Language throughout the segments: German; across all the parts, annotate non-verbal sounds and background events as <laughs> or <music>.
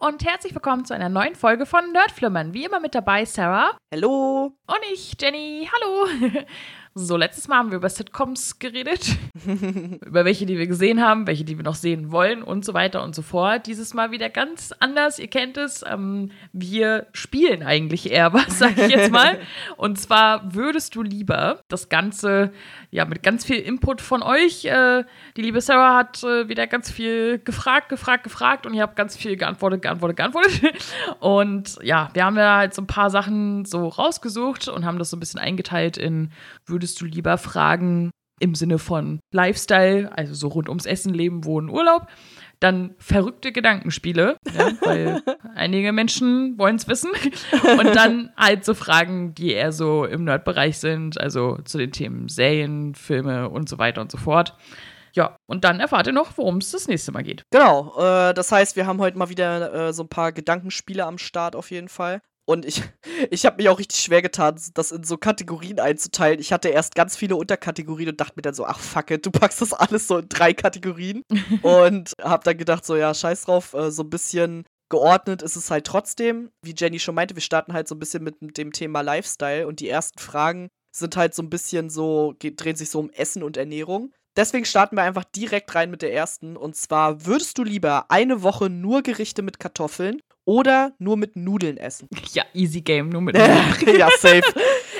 und herzlich willkommen zu einer neuen Folge von Nerdflimmern. Wie immer mit dabei Sarah. Hallo. Und ich, Jenny. Hallo. <laughs> So, letztes Mal haben wir über Sitcoms geredet. <laughs> über welche, die wir gesehen haben, welche, die wir noch sehen wollen und so weiter und so fort. Dieses Mal wieder ganz anders. Ihr kennt es. Ähm, wir spielen eigentlich eher was, sag ich jetzt mal. <laughs> und zwar würdest du lieber das Ganze, ja, mit ganz viel Input von euch. Äh, die liebe Sarah hat äh, wieder ganz viel gefragt, gefragt, gefragt und ich habe ganz viel geantwortet, geantwortet, geantwortet. <laughs> und ja, wir haben ja halt so ein paar Sachen so rausgesucht und haben das so ein bisschen eingeteilt in, würdest würdest du lieber fragen im Sinne von Lifestyle, also so rund ums Essen, Leben, Wohnen, Urlaub, dann verrückte Gedankenspiele, ja, <laughs> weil einige Menschen wollen es wissen. Und dann halt so Fragen, die eher so im Nerdbereich sind, also zu den Themen Serien, Filme und so weiter und so fort. Ja, und dann erfahrt ihr noch, worum es das nächste Mal geht. Genau, äh, das heißt, wir haben heute mal wieder äh, so ein paar Gedankenspiele am Start auf jeden Fall. Und ich, <laughs> ich habe mich auch richtig schwer getan, das in so Kategorien einzuteilen. Ich hatte erst ganz viele Unterkategorien und dachte mir dann so, ach fuck it, du packst das alles so in drei Kategorien. <laughs> und habe dann gedacht, so ja, scheiß drauf, äh, so ein bisschen geordnet ist es halt trotzdem. Wie Jenny schon meinte, wir starten halt so ein bisschen mit, mit dem Thema Lifestyle und die ersten Fragen sind halt so ein bisschen so, drehen sich so um Essen und Ernährung. Deswegen starten wir einfach direkt rein mit der ersten. Und zwar, würdest du lieber eine Woche nur Gerichte mit Kartoffeln oder nur mit Nudeln essen. <laughs> Ja, easy game, nur mit <laughs> Nudeln. ja, safe. <laughs>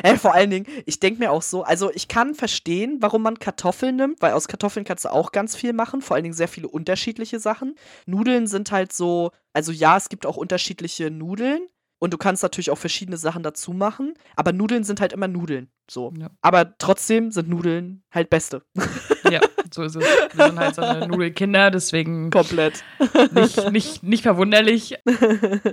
Äh, vor allen Dingen, ich denke mir auch so, also ich kann verstehen, warum man Kartoffeln nimmt, weil aus Kartoffeln kannst du auch ganz viel machen, vor allen Dingen sehr viele unterschiedliche Sachen. Nudeln sind halt so, also ja, es gibt auch unterschiedliche Nudeln, und du kannst natürlich auch verschiedene Sachen dazu machen. Aber Nudeln sind halt immer Nudeln. So. Ja. Aber trotzdem sind Nudeln halt beste. Ja, so ist es. Wir sind halt so eine Nudelkinder, deswegen. <laughs> Komplett. Nicht, nicht, nicht verwunderlich.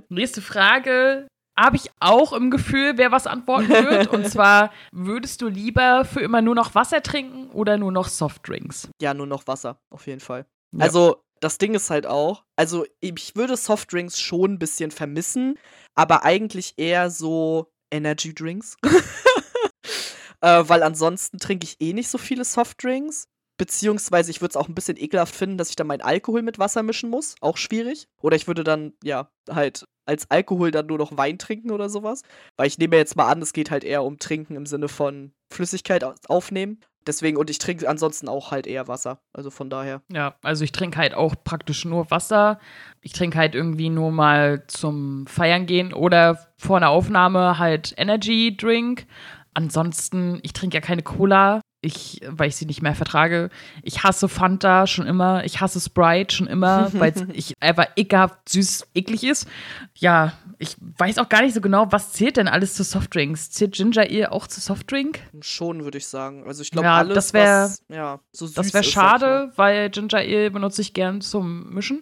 Nächste Frage. Habe ich auch im Gefühl, wer was antworten wird. Und <laughs> zwar, würdest du lieber für immer nur noch Wasser trinken oder nur noch Softdrinks? Ja, nur noch Wasser, auf jeden Fall. Ja. Also, das Ding ist halt auch, also ich würde Softdrinks schon ein bisschen vermissen, aber eigentlich eher so Energy Drinks. <laughs> äh, weil ansonsten trinke ich eh nicht so viele Softdrinks. Beziehungsweise ich würde es auch ein bisschen ekelhaft finden, dass ich dann meinen Alkohol mit Wasser mischen muss. Auch schwierig. Oder ich würde dann, ja, halt als Alkohol dann nur noch Wein trinken oder sowas. Weil ich nehme jetzt mal an, es geht halt eher um Trinken im Sinne von Flüssigkeit aufnehmen. Deswegen, und ich trinke ansonsten auch halt eher Wasser. Also von daher. Ja, also ich trinke halt auch praktisch nur Wasser. Ich trinke halt irgendwie nur mal zum Feiern gehen oder vor einer Aufnahme halt Energy Drink. Ansonsten, ich trinke ja keine Cola ich, weil ich sie nicht mehr vertrage. Ich hasse Fanta schon immer. Ich hasse Sprite schon immer, <laughs> weil ich einfach ekelhaft süß, eklig ist. Ja, ich weiß auch gar nicht so genau, was zählt denn alles zu Softdrinks? Zählt Ginger Ale auch zu Softdrink? Schon, würde ich sagen. Also ich glaube, ja, alles, das wär, was ja, so süß Das wäre schade, weil Ginger Ale benutze ich gern zum Mischen.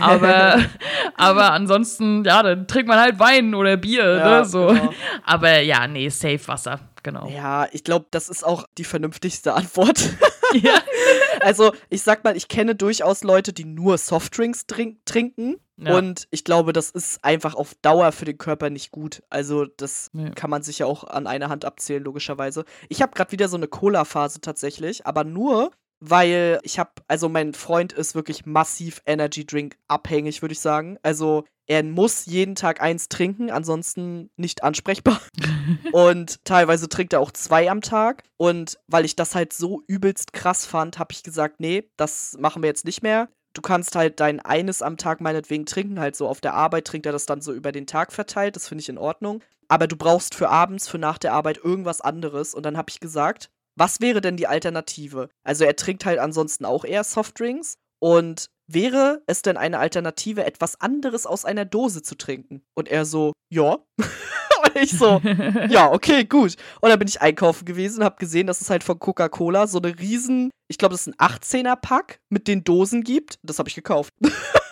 Aber, <laughs> aber ansonsten, ja, dann trinkt man halt Wein oder Bier, ja, ne? So. Genau. Aber ja, nee, safe Wasser genau. Ja, ich glaube, das ist auch die vernünftigste Antwort. <laughs> ja. <laughs> also, ich sag mal, ich kenne durchaus Leute, die nur Softdrinks trink trinken. Ja. Und ich glaube, das ist einfach auf Dauer für den Körper nicht gut. Also, das ja. kann man sich ja auch an einer Hand abzählen, logischerweise. Ich habe gerade wieder so eine Cola-Phase tatsächlich, aber nur, weil ich habe, also mein Freund ist wirklich massiv Energy Drink abhängig, würde ich sagen. Also er muss jeden Tag eins trinken, ansonsten nicht ansprechbar. <laughs> und teilweise trinkt er auch zwei am Tag. Und weil ich das halt so übelst krass fand, habe ich gesagt, nee, das machen wir jetzt nicht mehr. Du kannst halt dein eines am Tag meinetwegen trinken, halt so auf der Arbeit trinkt er das dann so über den Tag verteilt, das finde ich in Ordnung. Aber du brauchst für abends, für nach der Arbeit irgendwas anderes. Und dann habe ich gesagt, was wäre denn die Alternative? Also er trinkt halt ansonsten auch eher Softdrinks und wäre es denn eine Alternative, etwas anderes aus einer Dose zu trinken? Und er so, ja. <laughs> und ich so, ja, okay, gut. Und dann bin ich einkaufen gewesen und habe gesehen, dass es halt von Coca-Cola so eine riesen, ich glaube, das ist ein 18er-Pack mit den Dosen gibt. Das habe ich gekauft. <laughs>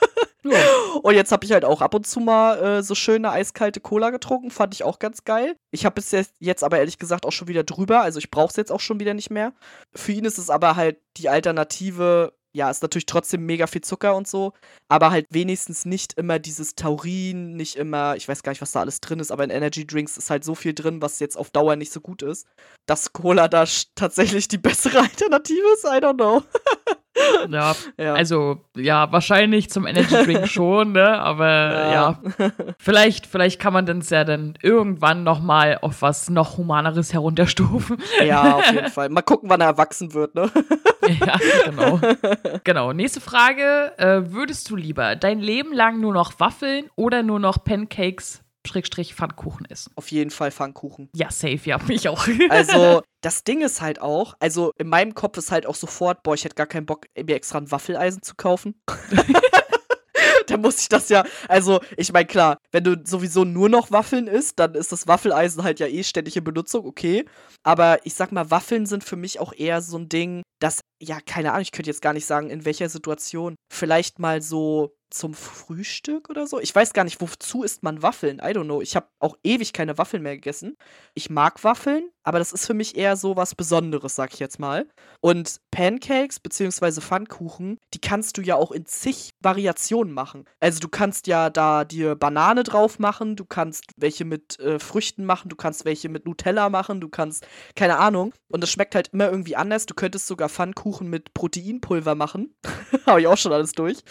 Ja. Und jetzt habe ich halt auch ab und zu mal äh, so schöne eiskalte Cola getrunken. Fand ich auch ganz geil. Ich habe es jetzt, jetzt aber ehrlich gesagt auch schon wieder drüber. Also ich brauche es jetzt auch schon wieder nicht mehr. Für ihn ist es aber halt die Alternative. Ja, ist natürlich trotzdem mega viel Zucker und so, aber halt wenigstens nicht immer dieses Taurin, nicht immer, ich weiß gar nicht, was da alles drin ist, aber in Energy Drinks ist halt so viel drin, was jetzt auf Dauer nicht so gut ist, dass Cola da tatsächlich die bessere <laughs> Alternative ist. I don't know. <laughs> Ja, ja, also ja, wahrscheinlich zum Energy Drink <laughs> schon, ne? Aber ja. ja. Vielleicht, vielleicht kann man das ja dann irgendwann nochmal auf was noch Humaneres herunterstufen. Ja, auf <laughs> jeden Fall. Mal gucken, wann er erwachsen wird, ne? <laughs> Ja, genau. Genau. Nächste Frage. Äh, würdest du lieber dein Leben lang nur noch Waffeln oder nur noch Pancakes Schrägstrich Pfannkuchen essen. Auf jeden Fall Pfannkuchen. Ja, safe, ja, mich auch. <laughs> also, das Ding ist halt auch, also in meinem Kopf ist halt auch sofort, boah, ich hätte gar keinen Bock, mir extra ein Waffeleisen zu kaufen. <laughs> dann muss ich das ja, also ich meine, klar, wenn du sowieso nur noch Waffeln isst, dann ist das Waffeleisen halt ja eh ständig in Benutzung, okay. Aber ich sag mal, Waffeln sind für mich auch eher so ein Ding, das, ja, keine Ahnung, ich könnte jetzt gar nicht sagen, in welcher Situation. Vielleicht mal so zum Frühstück oder so. Ich weiß gar nicht, wozu isst man Waffeln? I don't know. Ich habe auch ewig keine Waffeln mehr gegessen. Ich mag Waffeln, aber das ist für mich eher so was Besonderes, sag ich jetzt mal. Und Pancakes bzw. Pfannkuchen, die kannst du ja auch in zig Variationen machen. Also du kannst ja da dir Banane drauf machen, du kannst welche mit äh, Früchten machen, du kannst welche mit Nutella machen, du kannst, keine Ahnung. Und das schmeckt halt immer irgendwie anders. Du könntest sogar Pfannkuchen mit Proteinpulver machen. <laughs> Habe ich auch schon alles durch.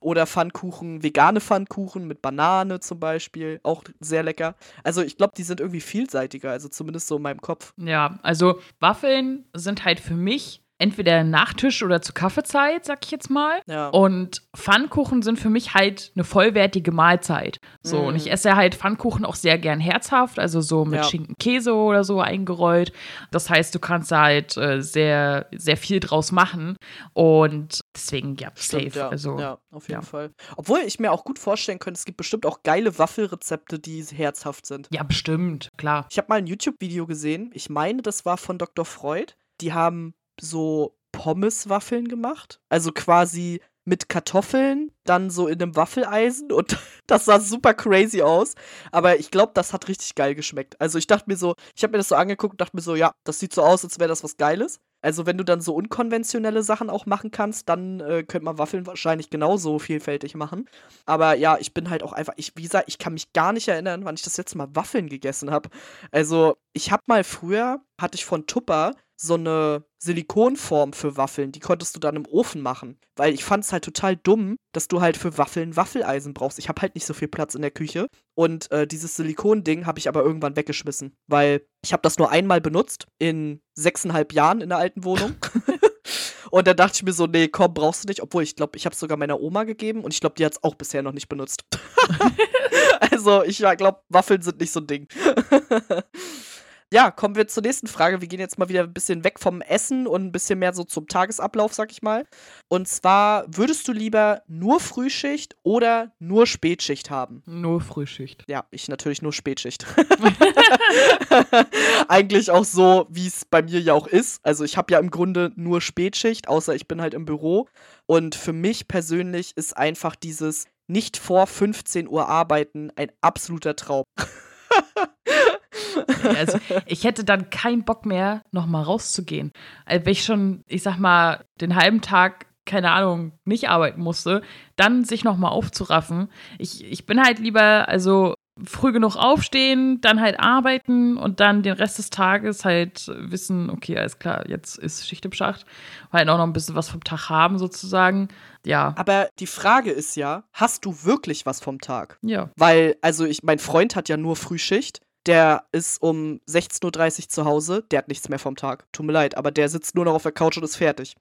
Oder Pfannkuchen, vegane Pfannkuchen mit Banane zum Beispiel. Auch sehr lecker. Also ich glaube, die sind irgendwie vielseitiger. Also zumindest so in meinem Kopf. Ja, also Waffeln sind halt für mich entweder Nachtisch oder zur Kaffeezeit, sag ich jetzt mal. Ja. Und Pfannkuchen sind für mich halt eine vollwertige Mahlzeit. So, mm. und ich esse halt Pfannkuchen auch sehr gern herzhaft, also so mit ja. Schinken, Käse oder so eingerollt. Das heißt, du kannst da halt äh, sehr, sehr viel draus machen. Und deswegen, ja, Stimmt, safe. Ja. Also, ja, auf jeden Fall. Obwohl ich mir auch gut vorstellen könnte, es gibt bestimmt auch geile Waffelrezepte, die herzhaft sind. Ja, bestimmt, klar. Ich habe mal ein YouTube-Video gesehen. Ich meine, das war von Dr. Freud. Die haben so Pommeswaffeln gemacht. Also quasi mit Kartoffeln, dann so in einem Waffeleisen und <laughs> das sah super crazy aus. Aber ich glaube, das hat richtig geil geschmeckt. Also ich dachte mir so, ich habe mir das so angeguckt und dachte mir so, ja, das sieht so aus, als wäre das was Geiles. Also wenn du dann so unkonventionelle Sachen auch machen kannst, dann äh, könnte man Waffeln wahrscheinlich genauso vielfältig machen. Aber ja, ich bin halt auch einfach, ich, wie gesagt, ich kann mich gar nicht erinnern, wann ich das letzte Mal Waffeln gegessen habe. Also ich habe mal früher, hatte ich von Tupper so eine Silikonform für Waffeln, die konntest du dann im Ofen machen. Weil ich fand es halt total dumm, dass du halt für Waffeln Waffeleisen brauchst. Ich habe halt nicht so viel Platz in der Küche. Und äh, dieses Silikonding habe ich aber irgendwann weggeschmissen. Weil ich habe das nur einmal benutzt in sechseinhalb Jahren in der alten Wohnung. <laughs> und dann dachte ich mir so, nee, komm, brauchst du nicht. Obwohl, ich glaube, ich habe es sogar meiner Oma gegeben und ich glaube, die hat es auch bisher noch nicht benutzt. <laughs> also, ich glaube, Waffeln sind nicht so ein Ding. <laughs> ja, kommen wir zur nächsten Frage. Wir gehen jetzt mal wieder ein bisschen weg vom Essen und ein bisschen mehr so zum Tagesablauf, sag ich mal. Und zwar, würdest du lieber nur Frühschicht oder nur Spätschicht haben? Nur Frühschicht. Ja, ich natürlich nur Spätschicht. <laughs> Eigentlich auch so, wie es bei mir ja auch ist. Also ich habe ja im Grunde nur Spätschicht, außer ich bin halt im Büro. Und für mich persönlich ist einfach dieses nicht vor 15 Uhr arbeiten ein absoluter Traum. <laughs> Also ich hätte dann keinen Bock mehr, nochmal rauszugehen. Also wenn ich schon, ich sag mal, den halben Tag, keine Ahnung, nicht arbeiten musste, dann sich nochmal aufzuraffen. Ich, ich bin halt lieber, also früh genug aufstehen, dann halt arbeiten und dann den Rest des Tages halt wissen, okay, alles klar, jetzt ist Schicht im Schacht, halt auch noch ein bisschen was vom Tag haben sozusagen. Ja. Aber die Frage ist ja, hast du wirklich was vom Tag? Ja. Weil, also ich, mein Freund hat ja nur Frühschicht der ist um 16.30 Uhr zu Hause, der hat nichts mehr vom Tag. Tut mir leid, aber der sitzt nur noch auf der Couch und ist fertig.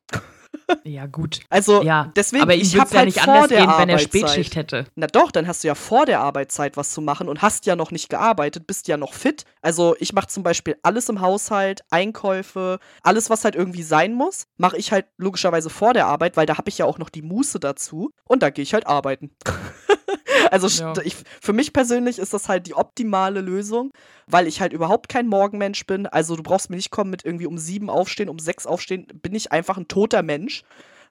Ja, gut. Also, ja, deswegen, aber ich würde ja halt nicht anders gehen, wenn er Spätschicht hätte. Na doch, dann hast du ja vor der Arbeitszeit was zu machen und hast ja noch nicht gearbeitet, bist ja noch fit. Also, ich mache zum Beispiel alles im Haushalt, Einkäufe, alles, was halt irgendwie sein muss, mache ich halt logischerweise vor der Arbeit, weil da habe ich ja auch noch die Muße dazu und da gehe ich halt arbeiten. <laughs> also ja. ich, für mich persönlich ist das halt die optimale Lösung, weil ich halt überhaupt kein Morgenmensch bin. Also du brauchst mir nicht kommen mit irgendwie um sieben aufstehen, um sechs aufstehen, bin ich einfach ein toter Mensch.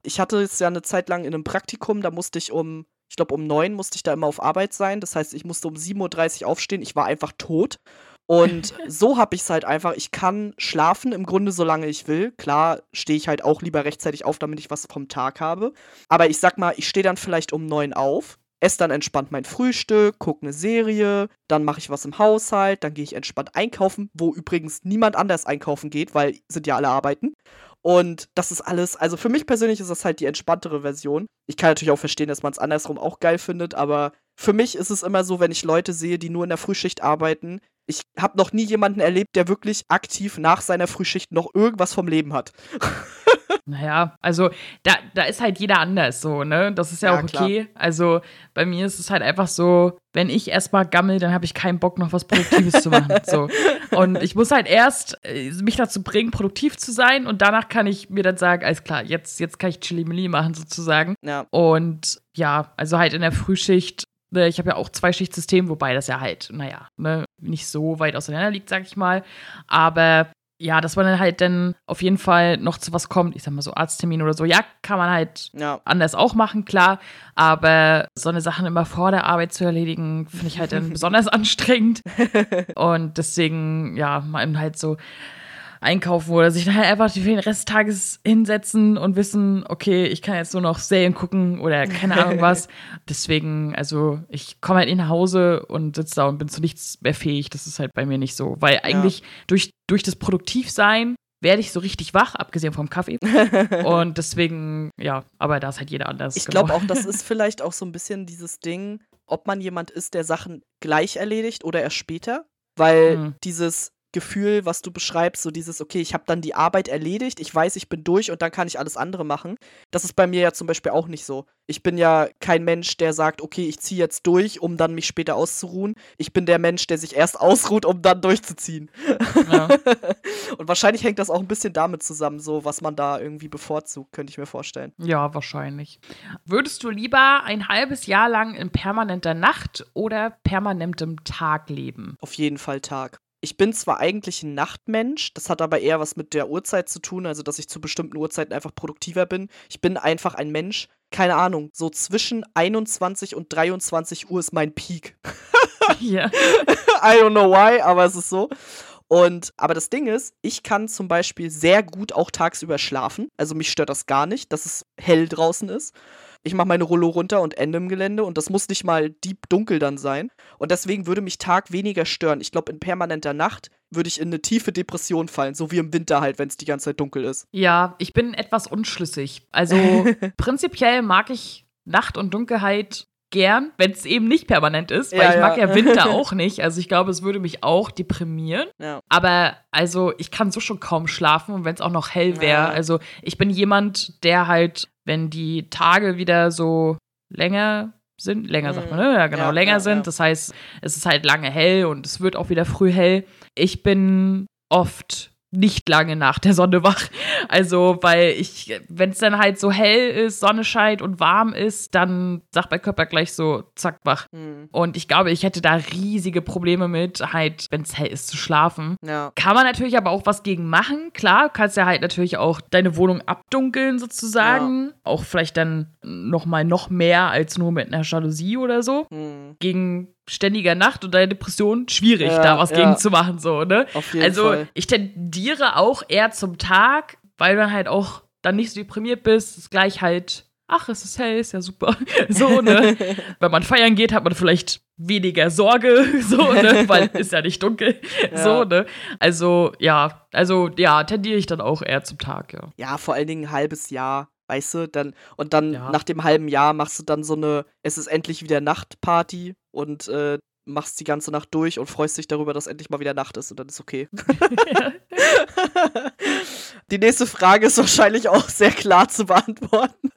Ich hatte es ja eine Zeit lang in einem Praktikum, da musste ich um, ich glaube um neun musste ich da immer auf Arbeit sein. Das heißt, ich musste um 7.30 Uhr aufstehen, ich war einfach tot. Und <laughs> so habe ich es halt einfach, ich kann schlafen im Grunde, solange ich will. Klar stehe ich halt auch lieber rechtzeitig auf, damit ich was vom Tag habe. Aber ich sag mal, ich stehe dann vielleicht um neun auf, esse dann entspannt mein Frühstück, gucke eine Serie, dann mache ich was im Haushalt, dann gehe ich entspannt einkaufen, wo übrigens niemand anders einkaufen geht, weil sind ja alle arbeiten. Und das ist alles, also für mich persönlich ist das halt die entspanntere Version. Ich kann natürlich auch verstehen, dass man es andersrum auch geil findet, aber für mich ist es immer so, wenn ich Leute sehe, die nur in der Frühschicht arbeiten, ich habe noch nie jemanden erlebt, der wirklich aktiv nach seiner Frühschicht noch irgendwas vom Leben hat. <laughs> Naja, also da, da ist halt jeder anders so, ne? Das ist ja, ja auch okay. Klar. Also bei mir ist es halt einfach so, wenn ich erstmal gammel, dann habe ich keinen Bock, noch was Produktives zu machen. <laughs> So. Und ich muss halt erst äh, mich dazu bringen, produktiv zu sein und danach kann ich mir dann sagen, alles klar, jetzt, jetzt kann ich Chili machen sozusagen. Ja. Und ja, also halt in der Frühschicht ich habe ja auch zwei Schichtsystem, wobei das ja halt, naja, ne, nicht so weit auseinander liegt, sag ich mal. Aber ja, dass man dann halt dann auf jeden Fall noch zu was kommt, ich sag mal so Arzttermin oder so, ja, kann man halt ja. anders auch machen, klar, aber so eine Sachen immer vor der Arbeit zu erledigen, finde ich halt dann <laughs> besonders anstrengend und deswegen, ja, man halt so einkaufen oder sich halt einfach den Rest des Tages hinsetzen und wissen, okay, ich kann jetzt nur noch Serien gucken oder keine Ahnung <laughs> was. Deswegen, also ich komme halt nach Hause und sitze da und bin zu nichts mehr fähig. Das ist halt bei mir nicht so. Weil eigentlich ja. durch, durch das Produktivsein werde ich so richtig wach, abgesehen vom Kaffee. <laughs> und deswegen, ja, aber da ist halt jeder anders. Ich genau. glaube auch, das ist <laughs> vielleicht auch so ein bisschen dieses Ding, ob man jemand ist, der Sachen gleich erledigt oder erst später. Weil mhm. dieses Gefühl, was du beschreibst, so dieses, okay, ich habe dann die Arbeit erledigt, ich weiß, ich bin durch und dann kann ich alles andere machen. Das ist bei mir ja zum Beispiel auch nicht so. Ich bin ja kein Mensch, der sagt, okay, ich ziehe jetzt durch, um dann mich später auszuruhen. Ich bin der Mensch, der sich erst <laughs> ausruht, um dann durchzuziehen. Ja. <laughs> und wahrscheinlich hängt das auch ein bisschen damit zusammen, so was man da irgendwie bevorzugt, könnte ich mir vorstellen. Ja, wahrscheinlich. Würdest du lieber ein halbes Jahr lang in permanenter Nacht oder permanentem Tag leben? Auf jeden Fall Tag ich bin zwar eigentlich ein Nachtmensch, das hat aber eher was mit der Uhrzeit zu tun, also dass ich zu bestimmten Uhrzeiten einfach produktiver bin. Ich bin einfach ein Mensch, keine Ahnung, so zwischen 21 und 23 Uhr ist mein Peak. <laughs> Ja. <laughs> I don't know why, aber es ist so. Und, aber das Ding ist, ich kann zum Beispiel sehr gut auch tagsüber schlafen. Also mich stört das gar nicht, dass es hell draußen ist ich mache meine Rollo runter und ende im Gelände und das muss nicht mal deep dunkel dann sein. Und deswegen würde mich Tag weniger stören. Ich glaube, in permanenter Nacht würde ich in eine tiefe Depression fallen, so wie im Winter halt, wenn es die ganze Zeit dunkel ist. Ja, ich bin etwas unschlüssig. Also <laughs> prinzipiell mag ich Nacht und Dunkelheit gern, wenn es eben nicht permanent ist, weil ja, ich mag ja. Winter <laughs> auch nicht. Also ich glaube, es würde mich auch deprimieren. Ja. Aber also ich kann so schon kaum schlafen und wenn es auch noch hell wäre. Also ich bin jemand, der halt wenn die Tage wieder so länger sind, länger sagt man, ne? Ja, genau, länger sind. Das heißt, es ist halt lange hell und es wird auch wieder früh hell. Ich bin oft nicht lange nach der Sonne wach. Also, weil ich, wenn es dann halt so hell ist, Sonne scheint und warm ist, dann sagt mein Körper gleich so, zack, wach. Mhm. Und ich glaube, ich hätte da riesige Probleme mit, halt, wenn es hell ist, zu schlafen. Ja. Kann man natürlich aber auch was gegen machen. Klar, kannst ja halt natürlich auch deine Wohnung abdunkeln, sozusagen. Ja. Auch vielleicht dann nochmal noch mehr als nur mit einer Jalousie oder so. Mhm. Gegen ständiger Nacht und deine Depression schwierig, ja, da was ja. gegen zu machen, so, ne? Auf jeden also, Fall. ich tendiere auch eher zum Tag, weil du dann halt auch dann nicht so deprimiert bist, ist gleich halt, ach, es ist hell, ist ja super. <laughs> so, ne? <laughs> Wenn man feiern geht, hat man vielleicht weniger Sorge, <laughs> so, ne? Weil ist ja nicht dunkel. Ja. So, ne? Also, ja, also, ja, tendiere ich dann auch eher zum Tag, ja. Ja, vor allen Dingen ein halbes Jahr weißt du, dann und dann ja. nach dem halben Jahr machst du dann so eine es ist endlich wieder Nachtparty und äh, machst die ganze Nacht durch und freust dich darüber, dass endlich mal wieder Nacht ist und dann ist okay. <laughs> die nächste Frage ist wahrscheinlich auch sehr klar zu beantworten.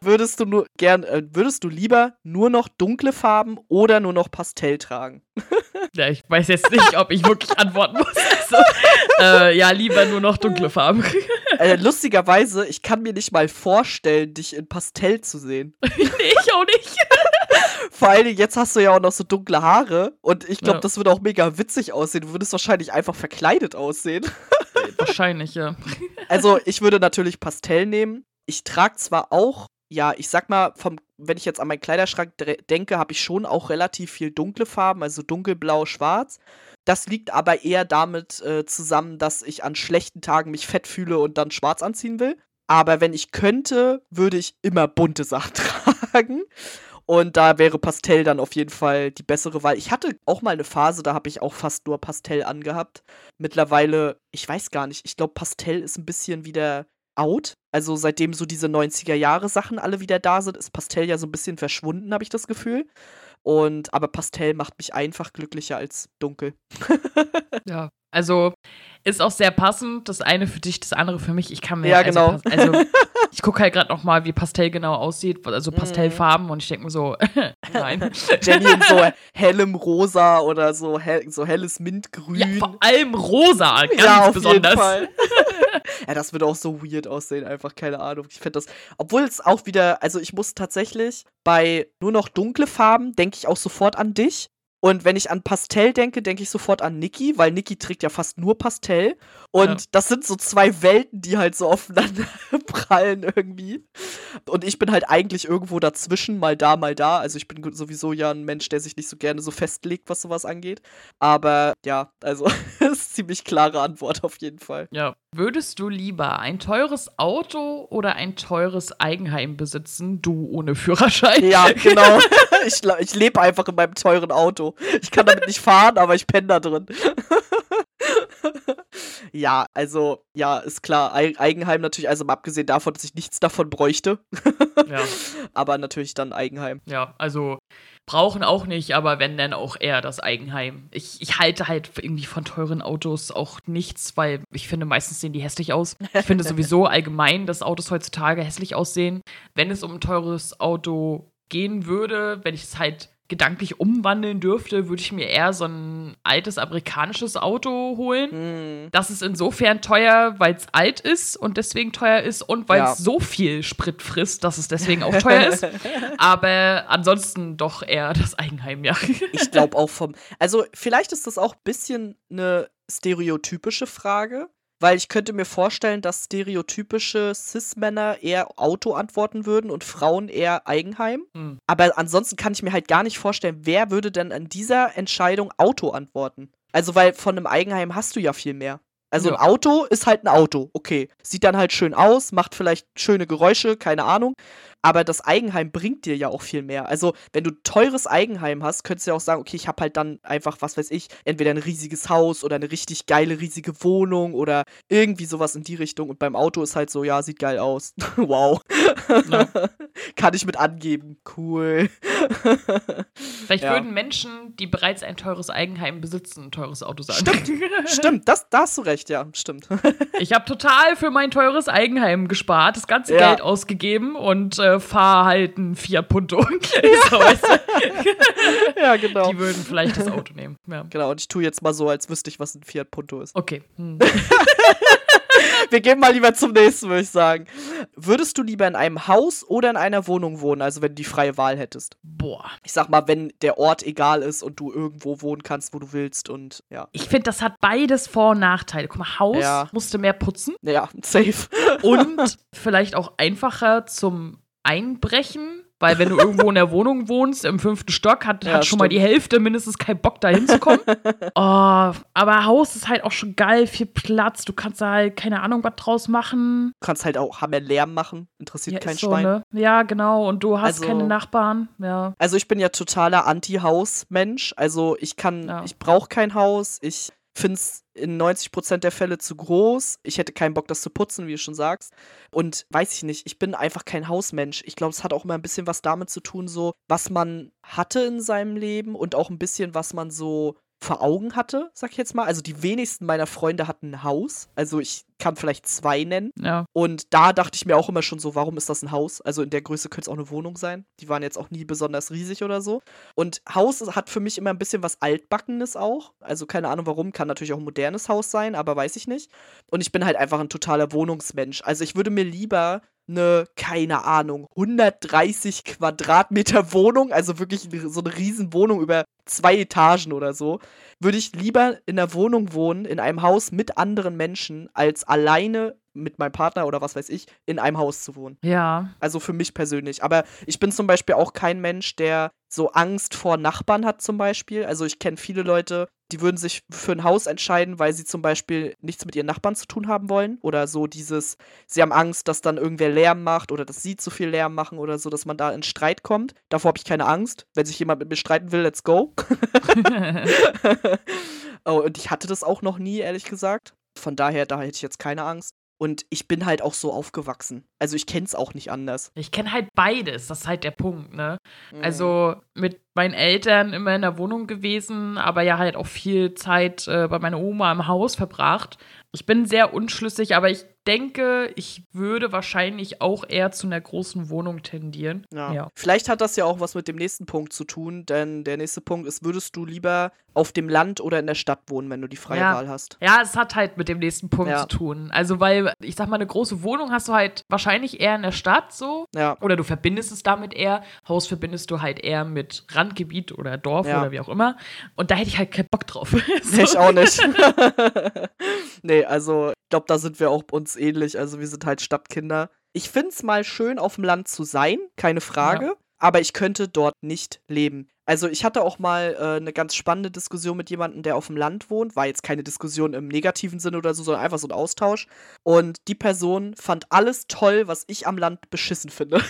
würdest du nur gern, äh, würdest du lieber nur noch dunkle Farben oder nur noch Pastell tragen? ja, ich weiß jetzt nicht, ob ich wirklich antworten muss. Also, äh, ja, lieber nur noch dunkle Farben. <laughs> äh, lustigerweise, ich kann mir nicht mal vorstellen, dich in Pastell zu sehen. nee, <laughs> ich auch nicht. <laughs> Vor allen Dingen, jetzt hast du ja auch noch so dunkle Haare und ich glaube, ja. das würde auch mega witzig aussehen. Du würdest wahrscheinlich einfach verkleidet aussehen. wahrscheinlich, ja. Also, ich würde natürlich Pastell nehmen. Ich trage zwar auch ja, ich sag mal, vom, wenn ich jetzt an meinen Kleiderschrank denke, habe ich schon auch relativ viel dunkle Farben, also dunkelblau, schwarz. Das liegt aber eher damit äh, zusammen, dass ich an schlechten Tagen mich fett fühle und dann schwarz anziehen will. Aber wenn ich könnte, würde ich immer bunte Sachen <laughs> tragen. Und da wäre Pastell dann auf jeden Fall die bessere Wahl. Ich hatte auch mal eine Phase, da habe ich auch fast nur Pastell angehabt. Mittlerweile, ich weiß gar nicht, ich glaube, Pastell ist ein bisschen wieder out. Also seitdem so diese 90er Jahre Sachen alle wieder da sind, ist Pastell ja so ein bisschen verschwunden, habe ich das Gefühl. Und aber Pastell macht mich einfach glücklicher als dunkel. <laughs> ja, also ist auch sehr passend. Das eine für dich, das andere für mich. Ich kann mir ja also, genau. <laughs> Also, ich gucke halt gerade noch mal, wie Pastell genau aussieht, also Pastellfarben mhm. und ich denke mir so, <laughs> nein. Jenny in so hellem Rosa oder so, hell, so helles Mintgrün. Ja, vor allem Rosa, ganz ja, auf besonders. Jeden Fall. Ja, das würde auch so weird aussehen, einfach keine Ahnung. Ich finde das, obwohl es auch wieder, also ich muss tatsächlich bei nur noch dunkle Farben denke ich auch sofort an dich. Und wenn ich an Pastell denke, denke ich sofort an Niki, weil Niki trägt ja fast nur Pastell. Und ja. das sind so zwei Welten, die halt so aufeinander <laughs> prallen irgendwie. Und ich bin halt eigentlich irgendwo dazwischen, mal da, mal da. Also ich bin sowieso ja ein Mensch, der sich nicht so gerne so festlegt, was sowas angeht. Aber ja, also <laughs> ist ziemlich klare Antwort auf jeden Fall. Ja. Würdest du lieber ein teures Auto oder ein teures Eigenheim besitzen, du ohne Führerschein? Ja, <laughs> genau. ich, ich lebe einfach in meinem teuren Auto. Ich kann damit nicht fahren, aber ich penne da drin. <laughs> ja, also, ja, ist klar. Eigenheim natürlich, also mal abgesehen davon, dass ich nichts davon bräuchte. <laughs> ja. Aber natürlich dann Eigenheim. Ja, also brauchen auch nicht, aber wenn dann auch eher das Eigenheim. Ich, ich halte halt irgendwie von teuren Autos auch nichts, weil ich finde, meistens sehen die hässlich aus. Ich finde <laughs> sowieso allgemein, dass Autos heutzutage hässlich aussehen. Wenn es um ein teures Auto gehen würde, wenn ich es halt gedanklich umwandeln dürfte, würde ich mir eher so ein altes amerikanisches Auto holen. Mm. Das ist insofern teuer, weil es alt ist und deswegen teuer ist und weil es ja. so viel Sprit frisst, dass es deswegen auch teuer ist. <laughs> Aber ansonsten doch eher das Eigenheim, ja. ich glaube auch vom. Also, vielleicht ist das auch ein bisschen eine stereotypische Frage. Weil ich könnte mir vorstellen, dass stereotypische Cis-Männer eher Auto antworten würden und Frauen eher Eigenheim. Mhm. Aber ansonsten kann ich mir halt gar nicht vorstellen, wer würde denn an dieser Entscheidung Auto antworten. Also, weil von einem Eigenheim hast du ja viel mehr. Also ja. ein Auto ist halt ein Auto, okay. Sieht dann halt schön aus, macht vielleicht schöne Geräusche, keine Ahnung. Aber das Eigenheim bringt dir ja auch viel mehr. Also, wenn du teures Eigenheim hast, könntest du ja auch sagen, okay, ich habe halt dann einfach, was weiß ich, entweder ein riesiges Haus oder eine richtig geile, riesige Wohnung oder irgendwie sowas in die Richtung. Und beim Auto ist halt so, ja, sieht geil aus. <laughs> wow. Ja. <laughs> Kann ich mit angeben. Cool. <laughs> Vielleicht ja. würden Menschen, die bereits ein teures Eigenheim besitzen, ein teures Auto sagen. Stimmt, stimmt. Das, da hast du recht, ja, stimmt. ich habe total für mein teures Eigenheim gespart, das ganze ja. Geld ausgegeben und äh, fahre halt ein Fiat Punto. <laughs> Ja. so, weißt du? <laughs> ja, genau. Die würden vielleicht das Auto nehmen. Ja. Genau, und ich tue jetzt mal so, als wüsste ich, was ein Fiat Punto ist. Okay. Hm. <laughs> Wir gehen mal lieber zum nächsten, würde ich sagen. Würdest du lieber in einem Haus oder in einer Wohnung wohnen, also wenn du die freie Wahl hättest? Boah. Ich sag mal, wenn der Ort egal ist und du irgendwo wohnen kannst, wo du willst und ja. Ich finde, das hat beides Vor- und Nachteile. Guck mal, Haus ja. musste mehr putzen. Ja, safe. Und vielleicht auch einfacher zum Einbrechen weil wenn du irgendwo in der <laughs> Wohnung wohnst, im fünften Stock, hat, ja, hat schon mal die Hälfte mindestens keinen Bock, da hinzukommen. <laughs> oh, aber Haus ist halt auch schon geil, viel Platz. Du kannst da halt, keine Ahnung, was draus machen. Du kannst halt auch haben Lärm machen, interessiert ja, kein so, Schwein. Ne? Ja, genau. Und du hast also, keine Nachbarn. Ja. Also ich bin ja totaler Anti-Haus-Mensch. Also ich kann, ja. ich brauche kein Haus. Ich finde es in 90% der Fälle zu groß. Ich hätte keinen Bock, das zu putzen, wie du schon sagst. Und weiß ich nicht, ich bin einfach kein Hausmensch. Ich glaube, es hat auch immer ein bisschen was damit zu tun, so was man hatte in seinem Leben und auch ein bisschen, was man so vor Augen hatte, sag ich jetzt mal. Also die wenigsten meiner Freunde hatten ein Haus. Also ich kann vielleicht zwei nennen. Ja. Und da dachte ich mir auch immer schon so, warum ist das ein Haus? Also in der Größe könnte es auch eine Wohnung sein. Die waren jetzt auch nie besonders riesig oder so. Und Haus hat für mich immer ein bisschen was Altbackenes auch. Also keine Ahnung warum, kann natürlich auch ein modernes Haus sein, aber weiß ich nicht. Und ich bin halt einfach ein totaler Wohnungsmensch. Also ich würde mir lieber eine, keine Ahnung, 130 Quadratmeter Wohnung, also wirklich so eine Riesenwohnung über zwei Etagen oder so, würde ich lieber in einer Wohnung wohnen, in einem Haus mit anderen Menschen, als alleine mit meinem Partner oder was weiß ich, in einem Haus zu wohnen. Ja. Also für mich persönlich. Aber ich bin zum Beispiel auch kein Mensch, der so Angst vor Nachbarn hat zum Beispiel. Also ich kenne viele Leute, die würden sich für ein Haus entscheiden, weil sie zum Beispiel nichts mit ihren Nachbarn zu tun haben wollen. Oder so dieses, sie haben Angst, dass dann irgendwer Lärm macht oder dass sie zu viel Lärm machen oder so, dass man da in Streit kommt. Davor habe ich keine Angst. Wenn sich jemand mit mir streiten will, let's go. <laughs> <laughs> oh, und ich hatte das auch noch nie, ehrlich gesagt. Von daher, da hätte ich jetzt keine Angst. Und ich bin halt auch so aufgewachsen. Also ich kenne es auch nicht anders. Ich kenne halt beides, das ist halt der Punkt, ne? Mhm. Also mit meinen Eltern immer in der Wohnung gewesen, aber ja halt auch viel Zeit äh, bei meiner Oma im Haus verbracht. Ich bin sehr unschlüssig, aber ich denke, ich würde wahrscheinlich auch eher zu einer großen Wohnung tendieren. Ja. ja. Vielleicht hat das ja auch was mit dem nächsten Punkt zu tun, denn der nächste Punkt ist, würdest du lieber auf dem Land oder in der Stadt wohnen, wenn du die freie ja. Wahl hast? Ja, es hat halt mit dem nächsten Punkt ja. zu tun. Also, weil ich sag mal, eine große Wohnung hast du halt wahrscheinlich eher in der Stadt so. Ja. Oder du verbindest es damit eher. Haus verbindest du halt eher mit Randgebiet oder Dorf oder wie auch immer. Und da hätte ich halt keinen Bock drauf. <laughs> so. Ich auch nicht. <laughs> <laughs> nee, also ich glaube, da sind wir auch uns ähnlich. Also wir sind halt Stadtkinder. Ich finde es mal schön, auf dem Land zu sein, keine Frage. Ja. Aber ich könnte dort nicht leben. Also ich hatte auch mal äh, eine ganz spannende Diskussion mit jemandem, der auf dem Land wohnt. War jetzt keine Diskussion im negativen Sinne oder so, sondern einfach so ein Austausch. Und die Person fand alles toll, was ich am Land beschissen finde.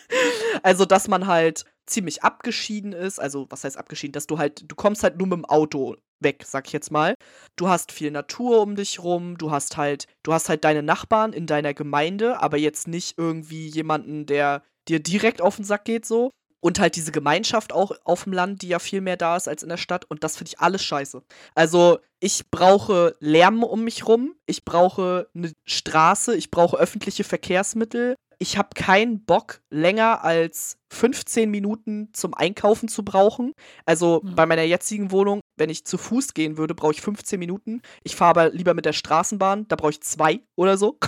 <laughs> also, dass man halt ziemlich abgeschieden ist. Also, was heißt abgeschieden? Dass du halt, du kommst halt nur mit dem Auto weg, sag ich jetzt mal. Du hast viel Natur um dich rum, du hast halt, du hast halt deine Nachbarn in deiner Gemeinde, aber jetzt nicht irgendwie jemanden, der dir direkt auf den Sack geht, so. Und halt diese Gemeinschaft auch auf dem Land, die ja viel mehr da ist als in der Stadt. Und das finde ich alles scheiße. Also, ich brauche Lärm um mich rum. Ich brauche eine Straße. Ich brauche öffentliche Verkehrsmittel ich habe keinen Bock, länger als 15 Minuten zum Einkaufen zu brauchen. Also mhm. bei meiner jetzigen Wohnung, wenn ich zu Fuß gehen würde, brauche ich 15 Minuten. Ich fahre aber lieber mit der Straßenbahn, da brauche ich zwei oder so.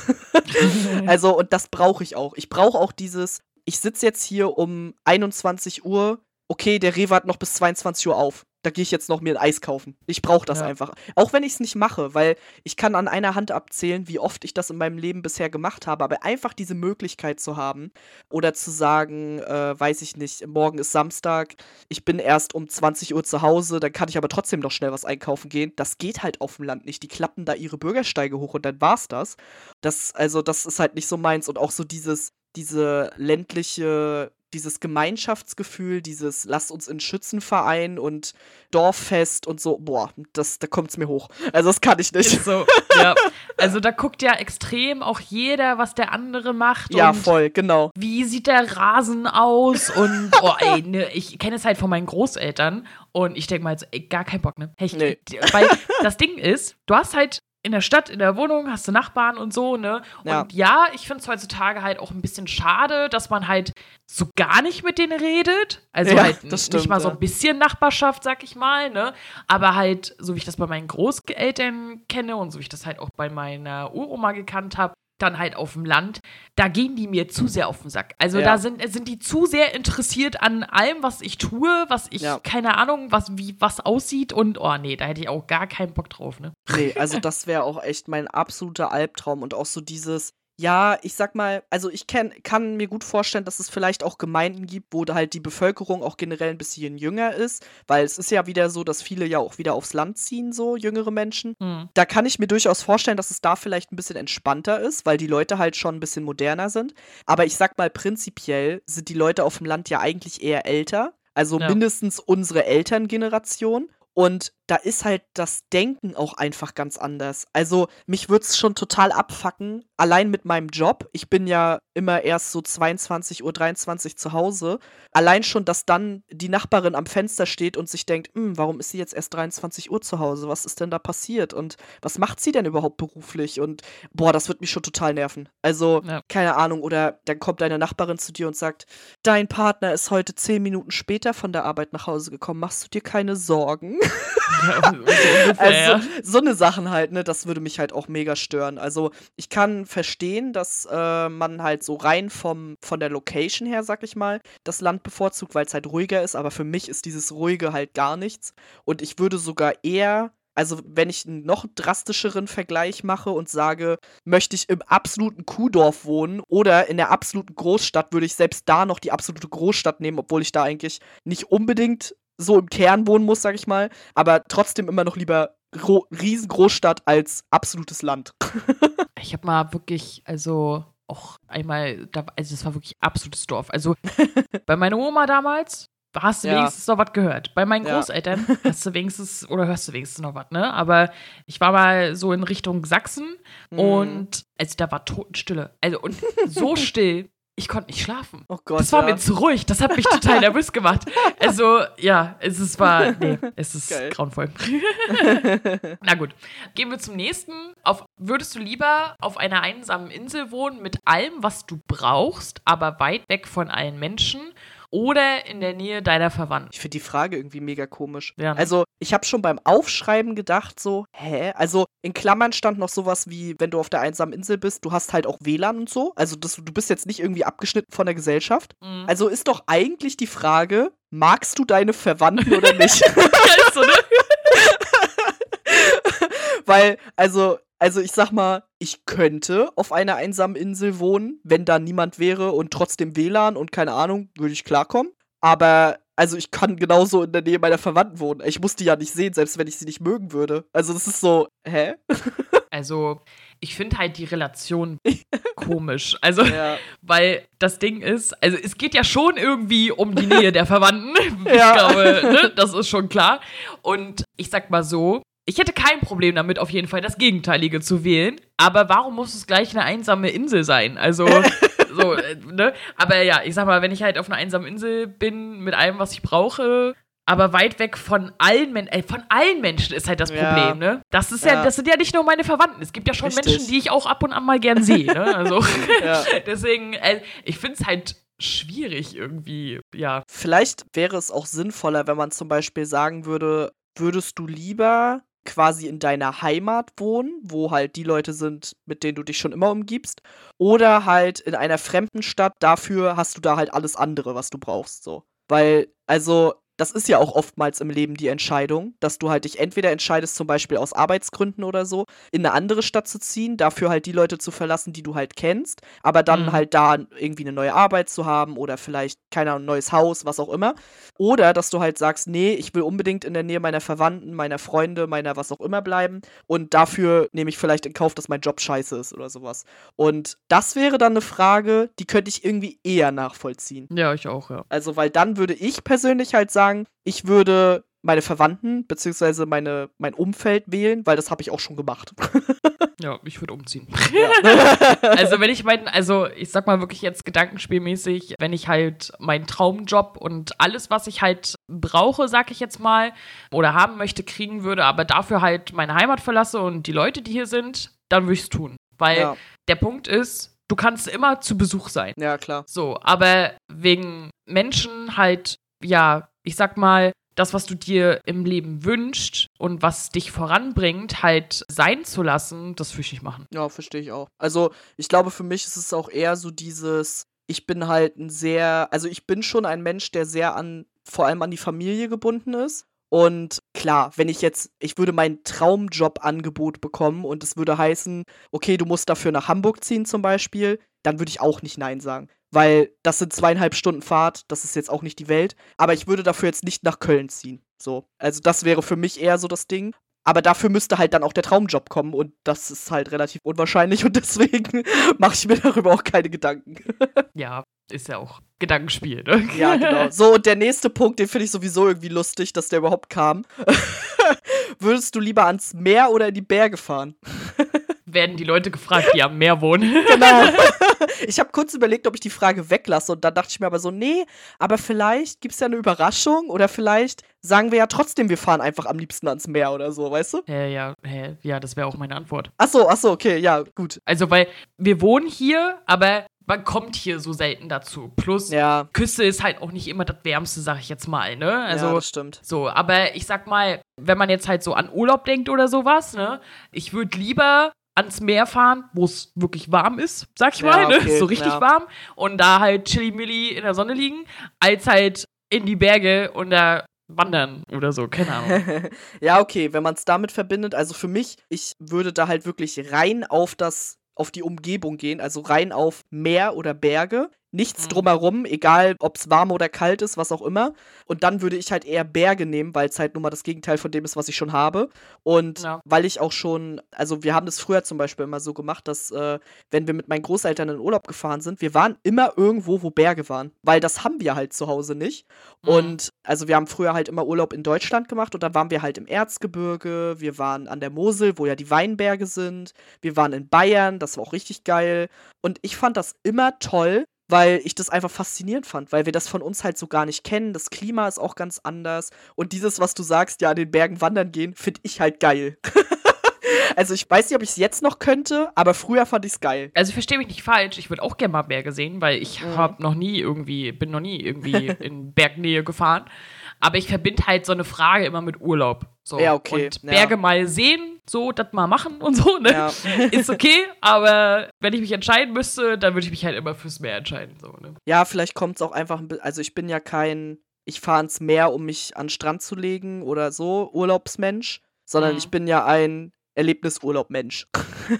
<laughs> also, und das brauche ich auch. Ich brauche auch dieses, ich sitze jetzt hier um 21 Uhr, okay, der Rewe hat noch bis 22 Uhr auf da gehe ich jetzt noch mir ein Eis kaufen. Ich brauche das ja. einfach. Auch wenn ich es nicht mache, weil ich kann an einer Hand abzählen, wie oft ich das in meinem Leben bisher gemacht habe. Aber einfach diese Möglichkeit zu haben oder zu sagen, äh, weiß ich nicht, morgen ist Samstag, ich bin erst um 20 Uhr zu Hause, dann kann ich aber trotzdem noch schnell was einkaufen gehen. Das geht halt auf dem Land nicht. Die klappen da ihre Bürgersteige hoch und dann war's das. Das, also, das ist halt nicht so meins. Und auch so dieses, diese ländliche dieses Gemeinschaftsgefühl, dieses Lasst uns in Schützenverein und Dorffest und so, boah, das, da kommt es mir hoch. Also das kann ich nicht. So, <laughs> ja. Also da guckt ja extrem auch jeder, was der andere macht. Ja, voll, genau. Wie sieht der Rasen aus? Und <laughs> oh, ey, ne, ich kenne es halt von meinen Großeltern und ich denke mal, jetzt, ey, gar kein Bock, ne? Hey, ich, nee. Weil das Ding ist, du hast halt in der Stadt, in der Wohnung, hast du Nachbarn und so, ne? Und ja, ja ich finde es heutzutage halt auch ein bisschen schade, dass man halt so gar nicht mit denen redet. Also ja, halt stimmt, nicht mal so ein bisschen Nachbarschaft, sag ich mal, ne? Aber halt, so wie ich das bei meinen Großeltern kenne und so wie ich das halt auch bei meiner Uroma gekannt habe, dann halt auf dem Land, da gehen die mir zu sehr auf den Sack. Also ja. da sind, sind die zu sehr interessiert an allem, was ich tue, was ich, ja. keine Ahnung, was, wie was aussieht und oh nee, da hätte ich auch gar keinen Bock drauf, ne? Nee, also das wäre auch echt mein absoluter Albtraum und auch so dieses, ja, ich sag mal, also ich kenn, kann mir gut vorstellen, dass es vielleicht auch Gemeinden gibt, wo halt die Bevölkerung auch generell ein bisschen jünger ist, weil es ist ja wieder so, dass viele ja auch wieder aufs Land ziehen, so jüngere Menschen. Mhm. Da kann ich mir durchaus vorstellen, dass es da vielleicht ein bisschen entspannter ist, weil die Leute halt schon ein bisschen moderner sind. Aber ich sag mal, prinzipiell sind die Leute auf dem Land ja eigentlich eher älter. Also ja. mindestens unsere Elterngeneration. Und da ist halt das Denken auch einfach ganz anders. Also mich würde es schon total abfacken, allein mit meinem Job. Ich bin ja immer erst so 22 Uhr, 23 zu Hause. Allein schon, dass dann die Nachbarin am Fenster steht und sich denkt, hm, warum ist sie jetzt erst 23 Uhr zu Hause? Was ist denn da passiert? Und was macht sie denn überhaupt beruflich? Und boah, das wird mich schon total nerven. Also, ja. keine Ahnung. Oder dann kommt deine Nachbarin zu dir und sagt, dein Partner ist heute zehn Minuten später von der Arbeit nach Hause gekommen. Machst du dir keine Sorgen? <laughs> Ja, so also, so eine Sachen halt, ne, das würde mich halt auch mega stören. Also, ich kann verstehen, dass äh, man halt so rein vom, von der Location her, sag ich mal, das Land bevorzugt, weil es halt ruhiger ist, aber für mich ist dieses Ruhige halt gar nichts. Und ich würde sogar eher also wenn ich einen noch drastischeren Vergleich mache und sage, möchte ich im absoluten Kuhdorf wohnen oder in der absoluten Großstadt, würde ich selbst da noch die absolute Großstadt nehmen, obwohl ich da eigentlich nicht unbedingt so im Kern wohnen muss, sag ich mal, aber trotzdem immer noch lieber Riesengroßstadt als absolutes Land. <laughs> ich habe mal wirklich, also auch einmal, also es war wirklich absolutes Dorf. Also <laughs> bei meiner Oma damals, hast du ja. wenigstens noch was gehört. Bei meinen Großeltern ja. <laughs> hast du wenigstens, oder hörst du wenigstens noch was, ne? Aber ich war mal so in Richtung Sachsen mhm. und also da war Totenstille. Also und so still, ich konnte nicht schlafen. Oh Gott. Das war ja. mir zu ruhig. Das hat mich total <laughs> nervös gemacht. Also, ja, es ist war, <laughs> nee, es ist Geil. grauenvoll. <laughs> Na gut. Gehen wir zum nächsten. Auf, würdest du lieber auf einer einsamen Insel wohnen mit allem, was du brauchst, aber weit weg von allen Menschen? Oder in der Nähe deiner Verwandten. Ich finde die Frage irgendwie mega komisch. Ja, ne? Also, ich habe schon beim Aufschreiben gedacht, so, hä? Also, in Klammern stand noch sowas wie, wenn du auf der einsamen Insel bist, du hast halt auch WLAN und so. Also, das, du bist jetzt nicht irgendwie abgeschnitten von der Gesellschaft. Mhm. Also ist doch eigentlich die Frage, magst du deine Verwandten oder nicht? <laughs> So, ne? <laughs> Weil, also, also ich sag mal, ich könnte auf einer einsamen Insel wohnen, wenn da niemand wäre und trotzdem WLAN und keine Ahnung, würde ich klarkommen. Aber also ich kann genauso in der Nähe meiner Verwandten wohnen. Ich muss die ja nicht sehen, selbst wenn ich sie nicht mögen würde. Also das ist so, hä? <laughs> Also ich finde halt die Relation <laughs> komisch. Also, ja. weil das Ding ist, also es geht ja schon irgendwie um die Nähe der Verwandten. <laughs> Ich ja. glaube, ne, das ist schon klar. Und ich sag mal so, ich hätte kein Problem damit, auf jeden Fall das Gegenteilige zu wählen. Aber warum muss es gleich eine einsame Insel sein? Also, <laughs> so, äh, ne? Aber ja, ich sag mal, wenn ich halt auf einer einsamen Insel bin, mit allem, was ich brauche, aber weit weg von allen Menschen, äh, von allen Menschen ist halt das ja. Problem, ne? Das ist ja. ja. das sind ja nicht nur meine Verwandten. Es gibt ja schon Richtig. Menschen, die ich auch ab und an mal gern sehe, ne? Also, <laughs> ja. <laughs> deswegen, äh, ich finde es halt schwierig irgendwie, ja. Vielleicht wäre es auch sinnvoller, wenn man zum Beispiel sagen würde, würdest du lieber quasi in deiner Heimat wohnen, wo halt die Leute sind, mit denen du dich schon immer umgibst, oder halt in einer fremden Stadt, dafür hast du da halt alles andere, was du brauchst, so. Weil, also, das ist ja auch oftmals im Leben die Entscheidung, dass du halt dich entweder entscheidest, zum Beispiel aus Arbeitsgründen oder so, in eine andere Stadt zu ziehen, dafür halt die Leute zu verlassen, die du halt kennst, aber dann mhm. halt da irgendwie eine neue Arbeit zu haben oder vielleicht, keine Ahnung, ein neues Haus, was auch immer. Oder dass du halt sagst, nee, ich will unbedingt in der Nähe meiner Verwandten, meiner Freunde, meiner was auch immer bleiben und dafür nehme ich vielleicht in Kauf, dass mein Job scheiße ist oder sowas. Und das wäre dann eine Frage, die könnte ich irgendwie eher nachvollziehen. Ja, ich auch, ja. Also, weil dann würde ich persönlich halt sagen, sagen, ich würde meine Verwandten bzw. Meine, mein Umfeld wählen, weil das habe ich auch schon gemacht. <laughs> ja, ich würde umziehen. Ja. <laughs> also wenn ich meinen, also ich sag mal wirklich jetzt gedankenspielmäßig, wenn ich halt meinen Traumjob und alles, was ich halt brauche, sag ich jetzt mal, oder haben möchte, kriegen würde, aber dafür halt meine Heimat verlasse und die Leute, die hier sind, dann würde ich es tun. Weil ja. der Punkt ist, du kannst immer zu Besuch sein. Ja, klar. So, aber wegen Menschen halt, ja, ich sag mal, das, was du dir im Leben wünschst und was dich voranbringt, halt sein zu lassen, das würde ich machen. Ja, verstehe ich auch. Also, ich glaube, für mich ist es auch eher so dieses, ich bin halt ein sehr, also ich bin schon ein Mensch, der sehr an, vor allem an die Familie gebunden ist. Und klar, wenn ich jetzt, ich würde mein Traumjob-Angebot bekommen und es würde heißen, okay, du musst dafür nach Hamburg ziehen zum Beispiel, dann würde ich auch nicht Nein sagen weil das sind zweieinhalb Stunden Fahrt, das ist jetzt auch nicht die Welt. Aber ich würde dafür jetzt nicht nach Köln ziehen. So. Also das wäre für mich eher so das Ding. Aber dafür müsste halt dann auch der Traumjob kommen und das ist halt relativ unwahrscheinlich und <laughs> deswegen mache ich mir darüber auch keine Gedanken. <laughs> ja, ist ja auch Gedankenspiel, ne? Ja, genau. <laughs> So, und der nächste Punkt, den finde ich sowieso irgendwie lustig, dass der überhaupt kam. Würdest du lieber ans Meer oder in die Berge fahren? Werden die Leute gefragt, die am Meer wohnen. <laughs> Genau. Ich habe kurz überlegt, ob ich die Frage weglasse und dann dachte ich mir aber so, nee, aber vielleicht gibt es ja eine Überraschung oder vielleicht sagen wir ja trotzdem, wir fahren einfach am liebsten ans Meer oder so, weißt du? Ja, ja, ja, das wäre auch meine Antwort. Ach so, ach so, okay, ja, gut. Also, weil wir wohnen hier, aber man kommt hier so selten dazu. Plus, ja. Küste ist halt auch nicht immer das Wärmste, sag ich jetzt mal, ne? Also, ja, das stimmt. So, aber ich sag mal, wenn man jetzt halt so an Urlaub denkt oder sowas, ne? Ich würde lieber ans Meer fahren, wo es wirklich warm ist, sag ich ja, mal, ne? Okay, so richtig ja. warm und da halt chili-milli in der Sonne liegen, als halt in die Berge und da wandern oder so, keine Ahnung. <laughs> ja, okay, wenn man es damit verbindet, also für mich, ich würde da halt wirklich rein auf das auf die Umgebung gehen, also rein auf Meer oder Berge. Nichts mhm. drumherum, egal ob es warm oder kalt ist, was auch immer. Und dann würde ich halt eher Berge nehmen, weil es halt nun mal das Gegenteil von dem ist, was ich schon habe. Und ja. weil ich auch schon, also wir haben das früher zum Beispiel immer so gemacht, dass äh, wenn wir mit meinen Großeltern in Urlaub gefahren sind, wir waren immer irgendwo, wo Berge waren. Weil das haben wir halt zu Hause nicht. Mhm. Und also wir haben früher halt immer Urlaub in Deutschland gemacht und dann waren wir halt im Erzgebirge, wir waren an der Mosel, wo ja die Weinberge sind, wir waren in Bayern, das war auch richtig geil. Und ich fand das immer toll, weil ich das einfach faszinierend fand, weil wir das von uns halt so gar nicht kennen. Das Klima ist auch ganz anders. Und dieses, was du sagst, ja, an den Bergen wandern gehen, finde ich halt geil. <laughs> also ich weiß nicht, ob ich es jetzt noch könnte, aber früher fand ich es geil. Also ich verstehe mich nicht falsch, ich würde auch gerne mal Berge sehen, weil ich mhm. habe noch nie irgendwie, bin noch nie irgendwie <laughs> in Bergnähe gefahren. Aber ich verbinde halt so eine Frage immer mit Urlaub. So. Ja, okay. Und Berge ja. mal sehen, so, das mal machen und so, ne? Ja. <laughs> Ist okay, aber wenn ich mich entscheiden müsste, dann würde ich mich halt immer fürs Meer entscheiden, so, ne? Ja, vielleicht kommt es auch einfach ein bisschen, also ich bin ja kein, ich fahre ins Meer, um mich an den Strand zu legen oder so, Urlaubsmensch, sondern mhm. ich bin ja ein Erlebnisurlaub-Mensch.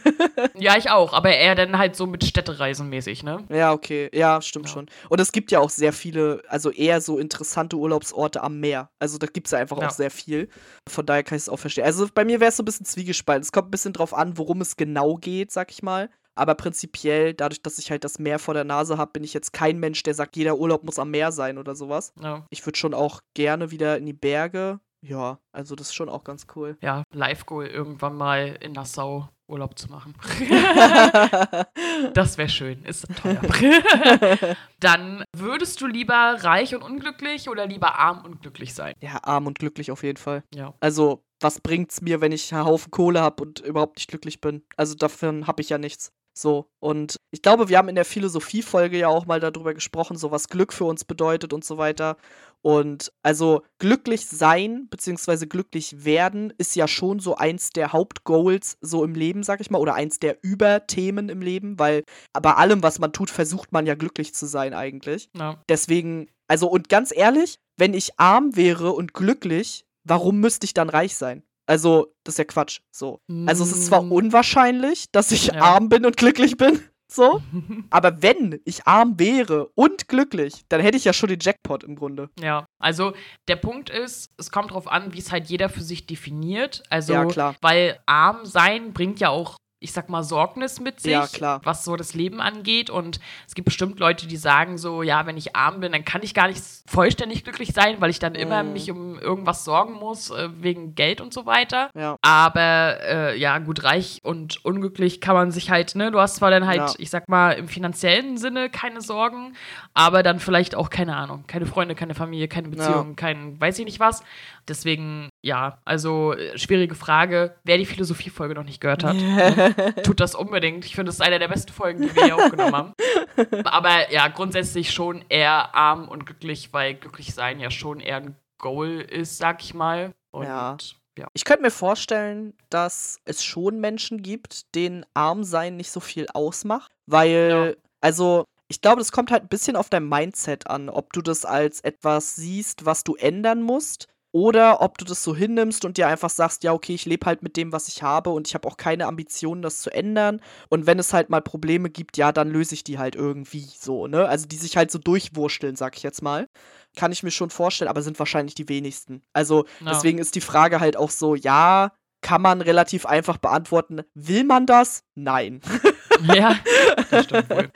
<laughs> ja, ich auch, aber eher dann halt so mit Städtereisen mäßig, ne? Ja, okay. Ja, stimmt ja. schon. Und es gibt ja auch sehr viele, also eher so interessante Urlaubsorte am Meer. Also da gibt es ja einfach ja. auch sehr viel. Von daher kann ich es auch verstehen. Also bei mir wäre es so ein bisschen zwiegespalten. Es kommt ein bisschen drauf an, worum es genau geht, sag ich mal. Aber prinzipiell, dadurch, dass ich halt das Meer vor der Nase habe, bin ich jetzt kein Mensch, der sagt, jeder Urlaub muss am Meer sein oder sowas. Ja. Ich würde schon auch gerne wieder in die Berge. Ja, also das ist schon auch ganz cool. Ja, Live-Goal irgendwann mal in Nassau Urlaub zu machen. <laughs> das wäre schön, ist teuer. <laughs> Dann würdest du lieber reich und unglücklich oder lieber arm und glücklich sein? Ja, arm und glücklich auf jeden Fall. Ja. Also, was bringt's mir, wenn ich einen Haufen Kohle habe und überhaupt nicht glücklich bin? Also, davon habe ich ja nichts. So, und ich glaube, wir haben in der Philosophie-Folge ja auch mal darüber gesprochen, so was Glück für uns bedeutet und so weiter. Und also glücklich sein bzw. glücklich werden ist ja schon so eins der Hauptgoals so im Leben, sag ich mal, oder eins der Überthemen im Leben, weil bei allem, was man tut, versucht man ja glücklich zu sein eigentlich. Ja. Deswegen, also und ganz ehrlich, wenn ich arm wäre und glücklich, warum müsste ich dann reich sein? Also, das ist ja Quatsch. So. Also, es ist zwar mm. unwahrscheinlich, dass ich ja. arm bin und glücklich bin. So. <laughs> Aber wenn ich arm wäre und glücklich, dann hätte ich ja schon den Jackpot im Grunde. Ja, also der Punkt ist, es kommt darauf an, wie es halt jeder für sich definiert. Also, ja, klar. weil arm sein bringt ja auch ich sag mal, Sorgnis mit sich, ja, klar. was so das Leben angeht. Und es gibt bestimmt Leute, die sagen so, ja, wenn ich arm bin, dann kann ich gar nicht vollständig glücklich sein, weil ich dann mm. immer mhm. mich um irgendwas sorgen muss, äh, wegen Geld und so weiter. Ja. Aber äh, ja, gut, reich und unglücklich kann man sich halt, ne, du hast zwar dann halt, ja. ich sag mal, im finanziellen Sinne keine Sorgen, aber dann vielleicht auch, keine Ahnung, keine Freunde, keine Familie, keine Beziehung, kein weiß ich nicht was. Deswegen, ja, also äh, schwierige Frage. Wer die Philosophie-Folge noch nicht gehört hat, <laughs> tut das unbedingt. Ich finde, es ist eine der besten Folgen, die wir hier aufgenommen haben. <laughs> Aber ja, grundsätzlich schon eher arm und glücklich, weil glücklich sein ja schon eher ein Goal ist, sag ich mal. Und ja. Ja. Ich könnte mir vorstellen, dass es schon Menschen gibt, denen Armsein nicht so viel ausmacht, weil, ja. also, ich glaube, das kommt halt ein bisschen auf dein Mindset an, ob du das als etwas siehst, was du ändern musst oder ob du das so hinnimmst und dir einfach sagst, ja, okay, ich lebe halt mit dem, was ich habe und ich habe auch keine Ambitionen, das zu ändern. Und wenn es halt mal Probleme gibt, ja, dann löse ich die halt irgendwie so, ne? Also die sich halt so durchwursteln, sag ich jetzt mal. Kann ich mir schon vorstellen, aber sind wahrscheinlich die wenigsten. Also no. deswegen ist die Frage halt auch so, ja, kann man relativ einfach beantworten. Will man das? Nein. <laughs> Ja, <laughs> das stimmt wohl.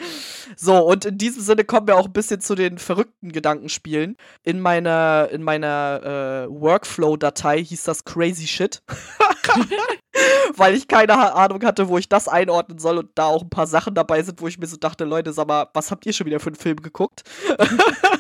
So, und in diesem Sinne kommen wir auch ein bisschen zu den verrückten Gedankenspielen. In meiner, in meiner äh, Workflow-Datei hieß das Crazy Shit. <laughs> Weil ich keine Ahnung hatte, wo ich das einordnen soll und da auch ein paar Sachen dabei sind, wo ich mir so dachte, Leute, sag mal, was habt ihr schon wieder für einen Film geguckt? <laughs>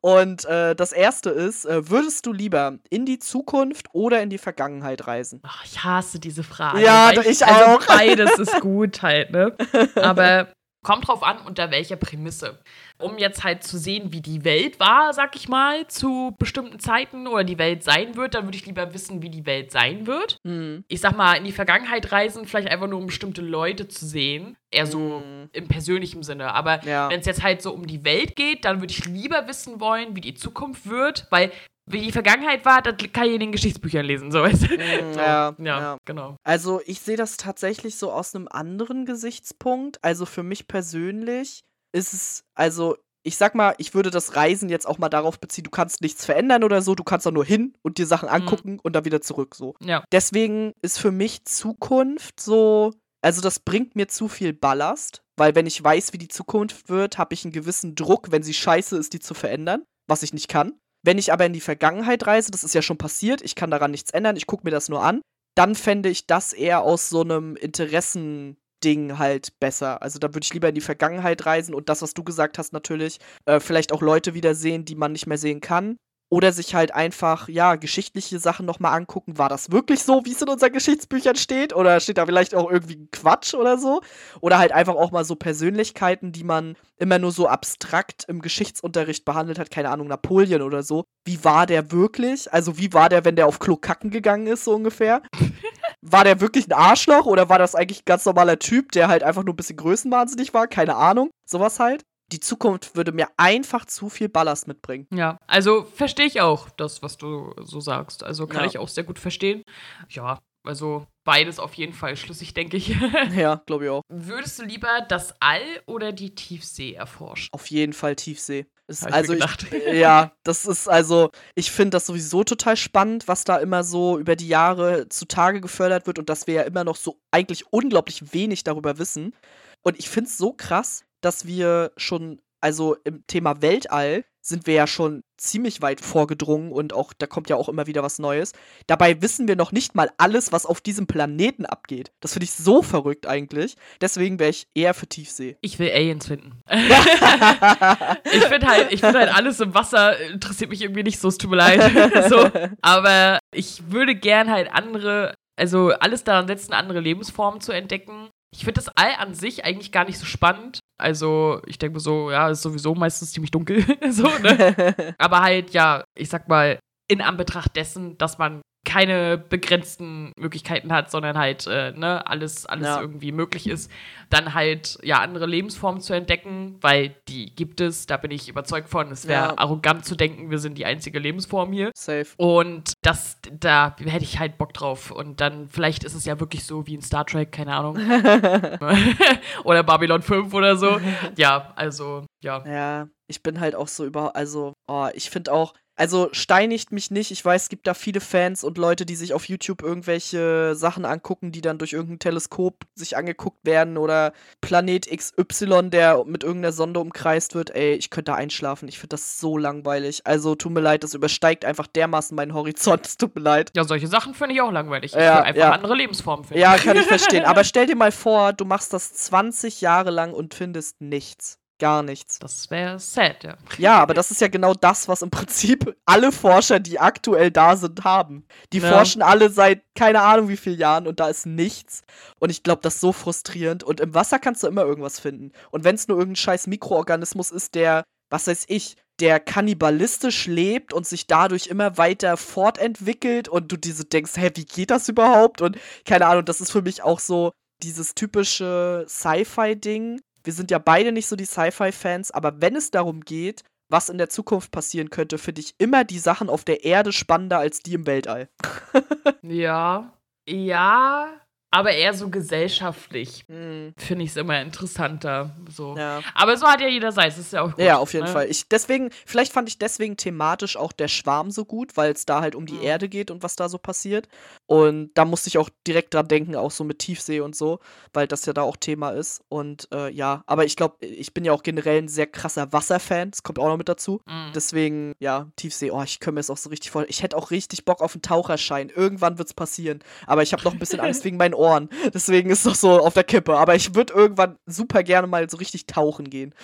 Und äh, das erste ist, äh, würdest du lieber in die Zukunft oder in die Vergangenheit reisen? Ach, ich hasse diese Frage. Ja, ich, ich also auch. Beides ist gut halt, ne? <laughs> Aber kommt drauf an, unter welcher Prämisse um jetzt halt zu sehen, wie die Welt war, sag ich mal, zu bestimmten Zeiten oder die Welt sein wird, dann würde ich lieber wissen, wie die Welt sein wird. Mhm. Ich sag mal, in die Vergangenheit reisen, vielleicht einfach nur um bestimmte Leute zu sehen. Eher so mhm. im persönlichen Sinne. Aber ja. wenn es jetzt halt so um die Welt geht, dann würde ich lieber wissen wollen, wie die Zukunft wird, weil wie die Vergangenheit war, das kann ich in den Geschichtsbüchern lesen. So. so. Ja, ja, ja, genau. Also ich sehe das tatsächlich so aus einem anderen Gesichtspunkt. Also für mich persönlich ist es, also ich sag mal, ich würde das Reisen jetzt auch mal darauf beziehen, du kannst nichts verändern oder so, du kannst da nur hin und dir Sachen mhm. angucken mhm. und dann wieder zurück so. Ja. Deswegen ist für mich Zukunft so, also das bringt mir zu viel Ballast, weil wenn ich weiß, wie die Zukunft wird, habe ich einen gewissen Druck, wenn sie scheiße ist, die zu verändern, was ich nicht kann. Wenn ich aber in die Vergangenheit reise, das ist ja schon passiert, ich kann daran nichts ändern, ich gucke mir das nur an, dann fände ich das eher aus so einem Interessen Ding halt besser. Also da würde ich lieber in die Vergangenheit reisen und das, was du gesagt hast, natürlich, äh, vielleicht auch Leute wiedersehen, die man nicht mehr sehen kann. Oder sich halt einfach, ja, geschichtliche Sachen nochmal angucken. War das wirklich so, wie es in unseren Geschichtsbüchern steht? Oder steht da vielleicht auch irgendwie Quatsch oder so? Oder halt einfach auch mal so Persönlichkeiten, die man immer nur so abstrakt im Geschichtsunterricht behandelt hat. Keine Ahnung, Napoleon oder so. Wie war der wirklich? Also, wie war der, wenn der auf Klo kacken gegangen ist, so ungefähr? <laughs> war der wirklich ein Arschloch oder war das eigentlich ein ganz normaler Typ, der halt einfach nur ein bisschen größenwahnsinnig war? Keine Ahnung. Sowas halt die Zukunft würde mir einfach zu viel Ballast mitbringen. Ja, also verstehe ich auch das, was du so sagst. Also kann ja. ich auch sehr gut verstehen. Ja, also beides auf jeden Fall schlüssig, denke ich. <laughs> ja, glaube ich auch. Würdest du lieber das All oder die Tiefsee erforschen? Auf jeden Fall Tiefsee. Ist, also ich, ja, <laughs> das ist also, ich finde das sowieso total spannend, was da immer so über die Jahre zutage gefördert wird und dass wir ja immer noch so eigentlich unglaublich wenig darüber wissen. Und ich finde es so krass, dass wir schon, also im Thema Weltall sind wir ja schon ziemlich weit vorgedrungen und auch da kommt ja auch immer wieder was Neues. Dabei wissen wir noch nicht mal alles, was auf diesem Planeten abgeht. Das finde ich so verrückt eigentlich. Deswegen wäre ich eher für Tiefsee. Ich will Aliens finden. <laughs> ich finde halt, find halt alles im Wasser interessiert mich irgendwie nicht so, es tut mir leid. <laughs> so, aber ich würde gern halt andere, also alles daran setzen, andere Lebensformen zu entdecken. Ich finde das All an sich eigentlich gar nicht so spannend. Also, ich denke so, ja, ist sowieso meistens ziemlich dunkel. <laughs> so, ne? <laughs> Aber halt, ja, ich sag mal, in Anbetracht dessen, dass man keine begrenzten Möglichkeiten hat, sondern halt äh, ne, alles, alles ja. irgendwie möglich ist, dann halt ja andere Lebensformen zu entdecken, weil die gibt es, da bin ich überzeugt von. Es wäre ja. arrogant zu denken, wir sind die einzige Lebensform hier. Safe. Und das, da hätte ich halt Bock drauf. Und dann, vielleicht ist es ja wirklich so wie in Star Trek, keine Ahnung. <laughs> oder Babylon 5 oder so. Ja, also, ja. Ja, ich bin halt auch so über, also, oh, ich finde auch, also steinigt mich nicht. Ich weiß, es gibt da viele Fans und Leute, die sich auf YouTube irgendwelche Sachen angucken, die dann durch irgendein Teleskop sich angeguckt werden oder Planet XY, der mit irgendeiner Sonde umkreist wird. Ey, ich könnte da einschlafen. Ich finde das so langweilig. Also tut mir leid, das übersteigt einfach dermaßen meinen Horizont. Es tut mir leid. Ja, solche Sachen finde ich auch langweilig. Ich ja, will einfach ja. andere Lebensformen finden. Ja, kann ich <laughs> verstehen. Aber stell dir mal vor, du machst das 20 Jahre lang und findest nichts gar nichts. Das wäre sad, ja. Ja, aber das ist ja genau das, was im Prinzip alle Forscher, die aktuell da sind, haben. Die ja. forschen alle seit keine Ahnung wie vielen Jahren und da ist nichts. Und ich glaube, das ist so frustrierend. Und im Wasser kannst du immer irgendwas finden. Und wenn es nur irgendein scheiß Mikroorganismus ist, der, was weiß ich, der kannibalistisch lebt und sich dadurch immer weiter fortentwickelt und du diese denkst, hä, wie geht das überhaupt? Und keine Ahnung, das ist für mich auch so dieses typische Sci-Fi-Ding, wir sind ja beide nicht so die Sci-Fi-Fans, aber wenn es darum geht, was in der Zukunft passieren könnte, finde ich immer die Sachen auf der Erde spannender als die im Weltall. <laughs> ja. Ja, aber eher so gesellschaftlich mhm. finde ich es immer interessanter. So. Ja. Aber so hat ja jeder sein, das ist ja auch gut. Ja, auf jeden ne? Fall. Ich, deswegen, vielleicht fand ich deswegen thematisch auch der Schwarm so gut, weil es da halt um die mhm. Erde geht und was da so passiert. Und da musste ich auch direkt dran denken, auch so mit Tiefsee und so, weil das ja da auch Thema ist. Und äh, ja, aber ich glaube, ich bin ja auch generell ein sehr krasser Wasserfan, das kommt auch noch mit dazu. Mhm. Deswegen, ja, Tiefsee, oh, ich kann mir das auch so richtig vorstellen. Ich hätte auch richtig Bock auf einen Taucherschein. Irgendwann wird es passieren. Aber ich habe noch ein bisschen Angst <laughs> wegen meinen Ohren. Deswegen ist das so auf der Kippe. Aber ich würde irgendwann super gerne mal so richtig tauchen gehen.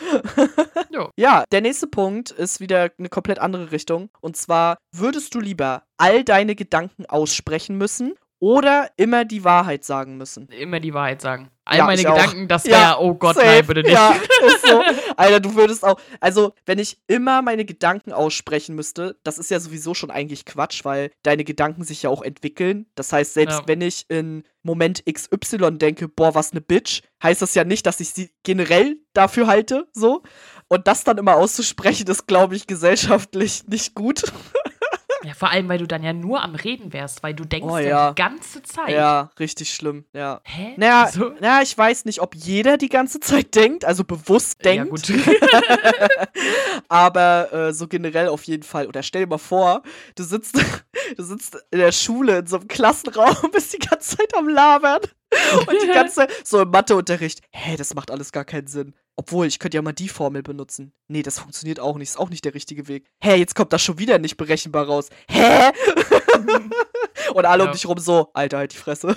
<laughs> ja, der nächste Punkt ist wieder eine komplett andere Richtung. Und zwar, würdest du lieber all deine Gedanken aussprechen müssen oder immer die Wahrheit sagen müssen? Immer die Wahrheit sagen. All ja, meine Gedanken, auch. das wäre, ja, oh Gott, safe. nein, bitte nicht. Ja, <laughs> ist so. Alter, du würdest auch, also, wenn ich immer meine Gedanken aussprechen müsste, das ist ja sowieso schon eigentlich Quatsch, weil deine Gedanken sich ja auch entwickeln. Das heißt, selbst ja. wenn ich in Moment XY denke, boah, was ne Bitch, heißt das ja nicht, dass ich sie generell dafür halte, so. Und das dann immer auszusprechen, ist, glaube ich, gesellschaftlich nicht gut. <laughs> Ja, vor allem, weil du dann ja nur am Reden wärst, weil du denkst Oh, ja ja. die ganze Zeit. Ja, richtig schlimm, ja. Hä? Naja, So? naja, ich weiß nicht, ob jeder die ganze Zeit denkt, also bewusst denkt. Ja, gut. <laughs> Aber äh, so generell auf jeden Fall. Oder stell dir mal vor, du sitzt, <laughs> du sitzt in der Schule in so einem Klassenraum, <laughs> bist die ganze Zeit am Labern. <laughs> Und die <laughs> ganze so im Matheunterricht. Hä, das macht alles gar keinen Sinn. Obwohl, ich könnte ja mal die Formel benutzen. Nee, das funktioniert auch nicht. Ist auch nicht der richtige Weg. Hä, jetzt kommt das schon wieder nicht berechenbar raus. Hä? <laughs> Und alle um Ja. dich rum so, Alter, halt die Fresse.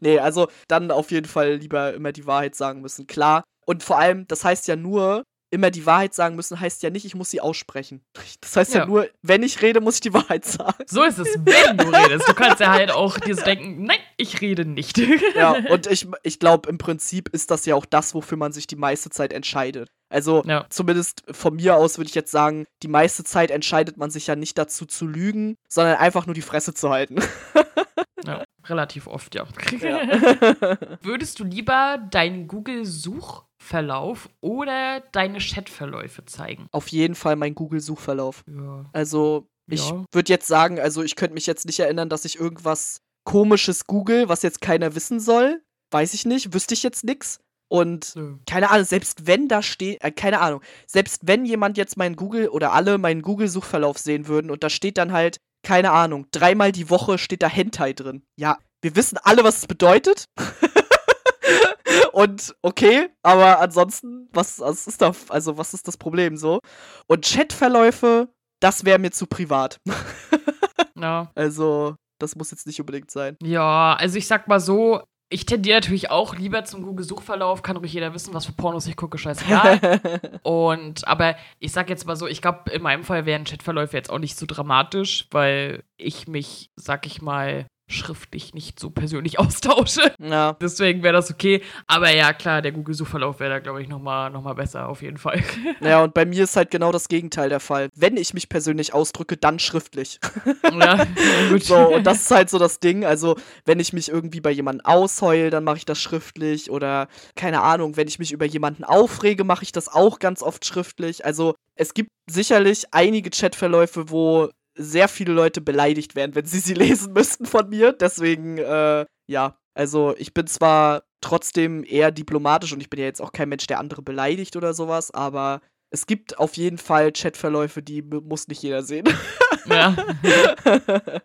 nee, also dann auf jeden Fall lieber immer die Wahrheit sagen müssen. Klar. Und vor allem, das heißt ja nur, immer die Wahrheit sagen müssen, heißt ja nicht, ich muss sie aussprechen. Das heißt ja, Ja. nur, wenn ich rede, muss ich die <laughs> Wahrheit sagen. So ist es, wenn du redest. Du kannst ja halt auch dir so denken, nein, ich rede nicht. <laughs> Ja, und ich, ich glaube, im Prinzip ist das ja auch das, wofür man sich die meiste Zeit entscheidet. Also, Ja. zumindest von mir aus würde ich jetzt sagen, die meiste Zeit entscheidet man sich ja nicht dazu zu lügen, sondern einfach nur die Fresse zu halten. <laughs> Ja, relativ oft, ja. Ja. Würdest du lieber deinen Google-Suchverlauf oder deine Chatverläufe zeigen? Auf jeden Fall mein Google-Suchverlauf. Ja. Also, ich Ja. würde jetzt sagen, also ich könnte mich jetzt nicht erinnern, dass ich irgendwas komisches google, was jetzt keiner wissen soll. Weiß ich nicht, wüsste ich jetzt nix. Und Nö. keine Ahnung, selbst wenn da steht, äh, keine Ahnung, selbst wenn jemand jetzt meinen Google oder alle meinen Google-Suchverlauf sehen würden und da steht dann halt, keine Ahnung, dreimal die Woche steht da Hentai drin. Ja, wir wissen alle, was es bedeutet. <laughs> und okay, aber ansonsten, was, was ist da, also was ist das Problem so? Und Chatverläufe, das wäre mir zu privat. <laughs> Ja. Also, das muss jetzt nicht unbedingt sein. ja, also ich sag mal so, ich tendiere natürlich auch lieber zum Google-Suchverlauf, kann ruhig jeder wissen, was für Pornos ich gucke, scheißegal. <laughs> Und, aber ich sag jetzt mal so, ich glaube, in meinem Fall wären Chatverläufe jetzt auch nicht so dramatisch, weil ich mich, sag ich mal, schriftlich nicht so persönlich <laughs> austausche. ja. Deswegen wäre das okay. Aber ja, klar, der Google-Suchverlauf wäre da, glaube ich, nochmal noch mal besser, auf jeden Fall. <laughs> Naja, und bei mir ist halt genau das Gegenteil der Fall. Wenn ich mich persönlich ausdrücke, dann schriftlich. <laughs> ja, gut. So, und das ist halt so das Ding. Also, wenn ich mich irgendwie bei jemandem ausheul, dann mache ich das schriftlich. Oder, keine Ahnung, wenn ich mich über jemanden aufrege, mache ich das auch ganz oft schriftlich. Also, es gibt sicherlich einige Chatverläufe, wo sehr viele Leute beleidigt werden, wenn sie sie <laughs> lesen müssten von mir. Deswegen, äh, ja. Also, ich bin zwar trotzdem eher diplomatisch und ich bin ja jetzt auch kein Mensch, der andere beleidigt oder sowas, aber es gibt auf jeden Fall Chatverläufe, die mu- muss nicht jeder sehen. ja. <laughs> <laughs>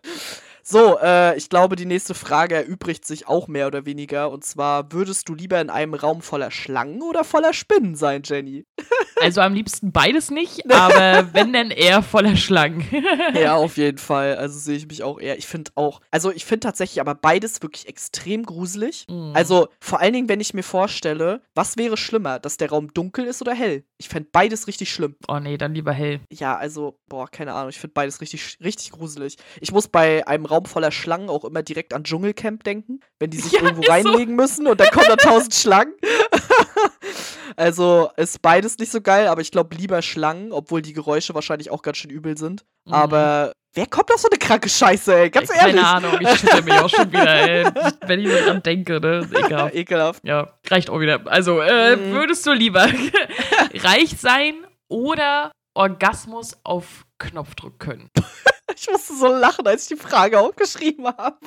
So, äh, ich glaube, die nächste Frage erübrigt sich auch mehr oder weniger. Und zwar, würdest du lieber in einem Raum voller Schlangen oder voller Spinnen sein, Jenny? <laughs> Also am liebsten beides nicht, <laughs> aber wenn denn eher voller Schlangen. <laughs> ja, auf jeden Fall. Also sehe ich mich auch eher. Ich finde auch, also ich finde tatsächlich aber beides wirklich extrem gruselig. Mhm. Also vor allen Dingen, wenn ich mir vorstelle, was wäre schlimmer, dass der Raum dunkel ist oder hell? Ich fände beides richtig schlimm. oh nee, dann lieber hell. Ja, also, boah, keine Ahnung. Ich finde beides richtig, richtig gruselig. Ich muss bei einem Raum voller Schlangen auch immer direkt an Dschungelcamp denken, wenn die sich <laughs> Ja, irgendwo ist so. reinlegen müssen und dann kommen da tausend Schlangen. <laughs> also ist beides nicht so geil, aber ich glaube lieber Schlangen, obwohl die Geräusche wahrscheinlich auch ganz schön übel sind. Mhm. Aber wer kommt auf so eine kranke Scheiße, ey? Ganz Ey, ehrlich. Keine Ahnung, ich schüttel mich auch schon wieder, ey. Wenn ich nur dran denke, ne? Ist Ekelhaft. <laughs> Ekelhaft. Ja, reicht auch wieder. Also, äh, Mhm. würdest du lieber <laughs> reich sein oder Orgasmus auf Knopfdruck können? <laughs> Ich musste so lachen, als ich die Frage aufgeschrieben habe.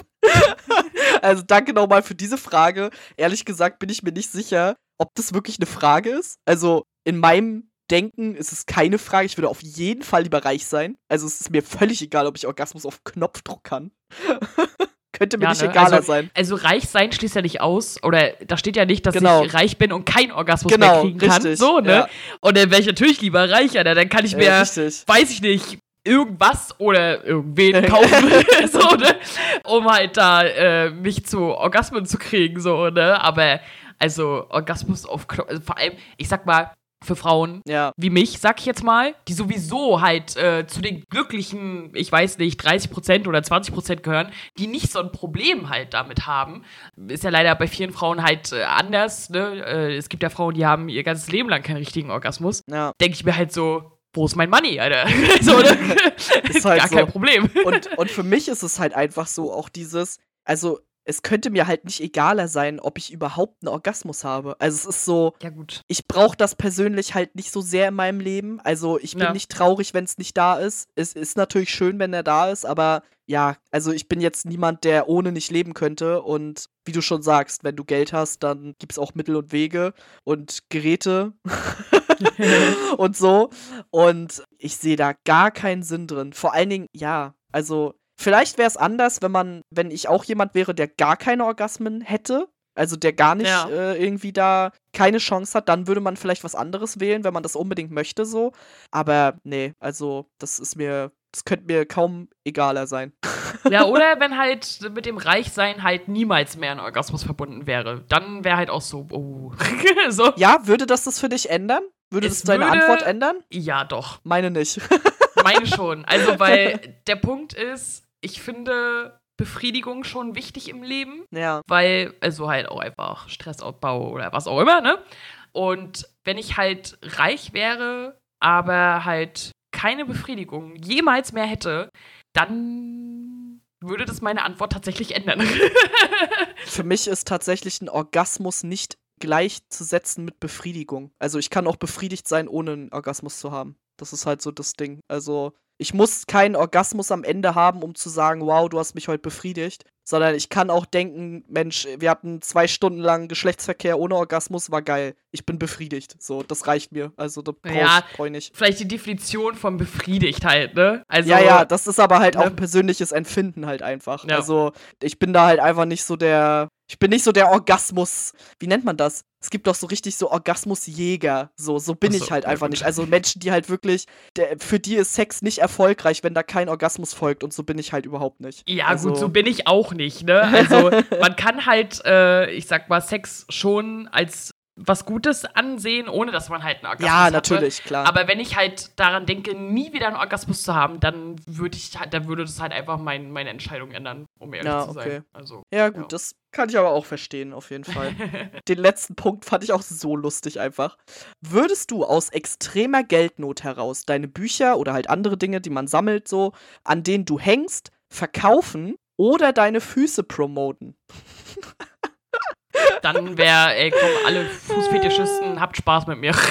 also danke nochmal für diese Frage. Ehrlich gesagt bin ich mir nicht sicher, ob das wirklich eine Frage ist. Also in meinem Denken ist es keine Frage. Ich würde auf jeden Fall lieber reich sein. Also es ist mir völlig egal, ob ich Orgasmus auf Knopfdruck kann. <laughs> Könnte mir Ja, nicht ne? egaler Also, sein. Also reich sein schließt ja nicht aus, oder da steht ja nicht, dass Genau. ich reich bin und keinen Orgasmus Genau, mehr kriegen kann. richtig, So, ne? ja. Und dann wäre ich natürlich lieber reicher, ne? dann kann ich mir, Ja, weiß ich nicht, irgendwas oder irgendwen <laughs> kaufen, so, ne? Um halt da äh, mich zu Orgasmen zu kriegen, so, ne? Aber also Orgasmus auf Knopf, also vor allem, ich sag mal, für Frauen Ja. wie mich, sag ich jetzt mal, die sowieso halt äh, zu den glücklichen, ich weiß nicht, 30% oder 20% gehören, die nicht so ein Problem halt damit haben. Ist ja leider bei vielen Frauen halt äh, anders, ne? Äh, es gibt ja Frauen, die haben ihr ganzes Leben lang keinen richtigen Orgasmus. Ja. Denke ich mir halt so, wo ist mein Money, Alter? <laughs> so, ne? <laughs> Ist halt Gar so. kein Problem. Und, und für mich ist es halt einfach so auch dieses, also es könnte mir halt nicht egaler sein, ob ich überhaupt einen Orgasmus habe. Also es ist so, ja gut. ich brauche das persönlich halt nicht so sehr in meinem Leben. Also ich bin Ja. nicht traurig, wenn es nicht da ist. Es ist natürlich schön, wenn er da ist, aber ja, also ich bin jetzt niemand, der ohne nicht leben könnte. Und wie du schon sagst, wenn du Geld hast, dann gibt es auch Mittel und Wege und Geräte <laughs> <laughs> und so. Und ich sehe da gar keinen Sinn drin. Vor allen Dingen, ja, also vielleicht wäre es anders, wenn man, wenn ich auch jemand wäre, der gar keine Orgasmen hätte. Also der gar nicht Ja. äh, irgendwie da keine Chance hat, dann würde man vielleicht was anderes wählen, wenn man das unbedingt möchte, so. Aber nee, also das ist mir, das könnte mir kaum egaler sein. Ja, <laughs> oder wenn halt mit dem Reichsein halt niemals mehr ein Orgasmus verbunden wäre. Dann wäre halt auch so, oh. <laughs> so. Ja, würde das das für dich ändern? Würde Es das deine würde- Antwort ändern? Ja, doch. Meine nicht. Meine schon. Also, weil <laughs> der Punkt ist, ich finde Befriedigung schon wichtig im Leben. ja. weil, also halt auch einfach Stressabbau oder was auch immer, ne? Und wenn ich halt reich wäre, aber halt keine Befriedigung jemals mehr hätte, dann würde das meine Antwort tatsächlich ändern. <laughs> Für mich ist tatsächlich ein Orgasmus nicht gleichzusetzen mit Befriedigung. Also ich kann auch befriedigt sein, ohne einen Orgasmus zu haben. Das ist halt so das Ding. Also ich muss keinen Orgasmus am Ende haben, um zu sagen, wow, du hast mich heute befriedigt. Sondern ich kann auch denken, Mensch, wir hatten zwei Stunden lang Geschlechtsverkehr ohne Orgasmus, war geil. Ich bin befriedigt. So, das reicht mir. Also da brauch Ja, ich, brauch ich nicht. Vielleicht die Definition von befriedigt halt, ne? Also, ja, ja, das ist aber halt auch ne? ein persönliches Empfinden halt einfach. Ja. Also, ich bin da halt einfach nicht so der. Ich bin nicht so der Orgasmus. Wie nennt man das? Es gibt doch so richtig so Orgasmusjäger. So, so bin so, ich halt einfach gut. nicht. Also Menschen, die halt wirklich, der, für die ist Sex nicht erfolgreich, wenn da kein Orgasmus folgt. Und so bin ich halt überhaupt nicht. Ja, also, gut, so bin ich auch nicht, ne? Also, <laughs> man kann halt, äh, ich sag mal, Sex schon als was Gutes ansehen, ohne dass man halt einen Orgasmus Ja, hatte. natürlich, klar. Aber wenn ich halt daran denke, nie wieder einen Orgasmus zu haben, dann würde ich halt, dann würde das halt einfach mein, meine Entscheidung ändern, um ehrlich Ja, zu sein. okay. Also. ja, gut, ja. das kann ich aber auch verstehen, auf jeden Fall. <laughs> Den letzten Punkt fand ich auch so lustig einfach. Würdest du aus extremer Geldnot heraus deine Bücher oder halt andere Dinge, die man sammelt, so, an denen du hängst, verkaufen oder deine Füße promoten? <laughs> Dann wäre, ey, komm, alle Fußfetischisten, habt Spaß mit mir. <laughs>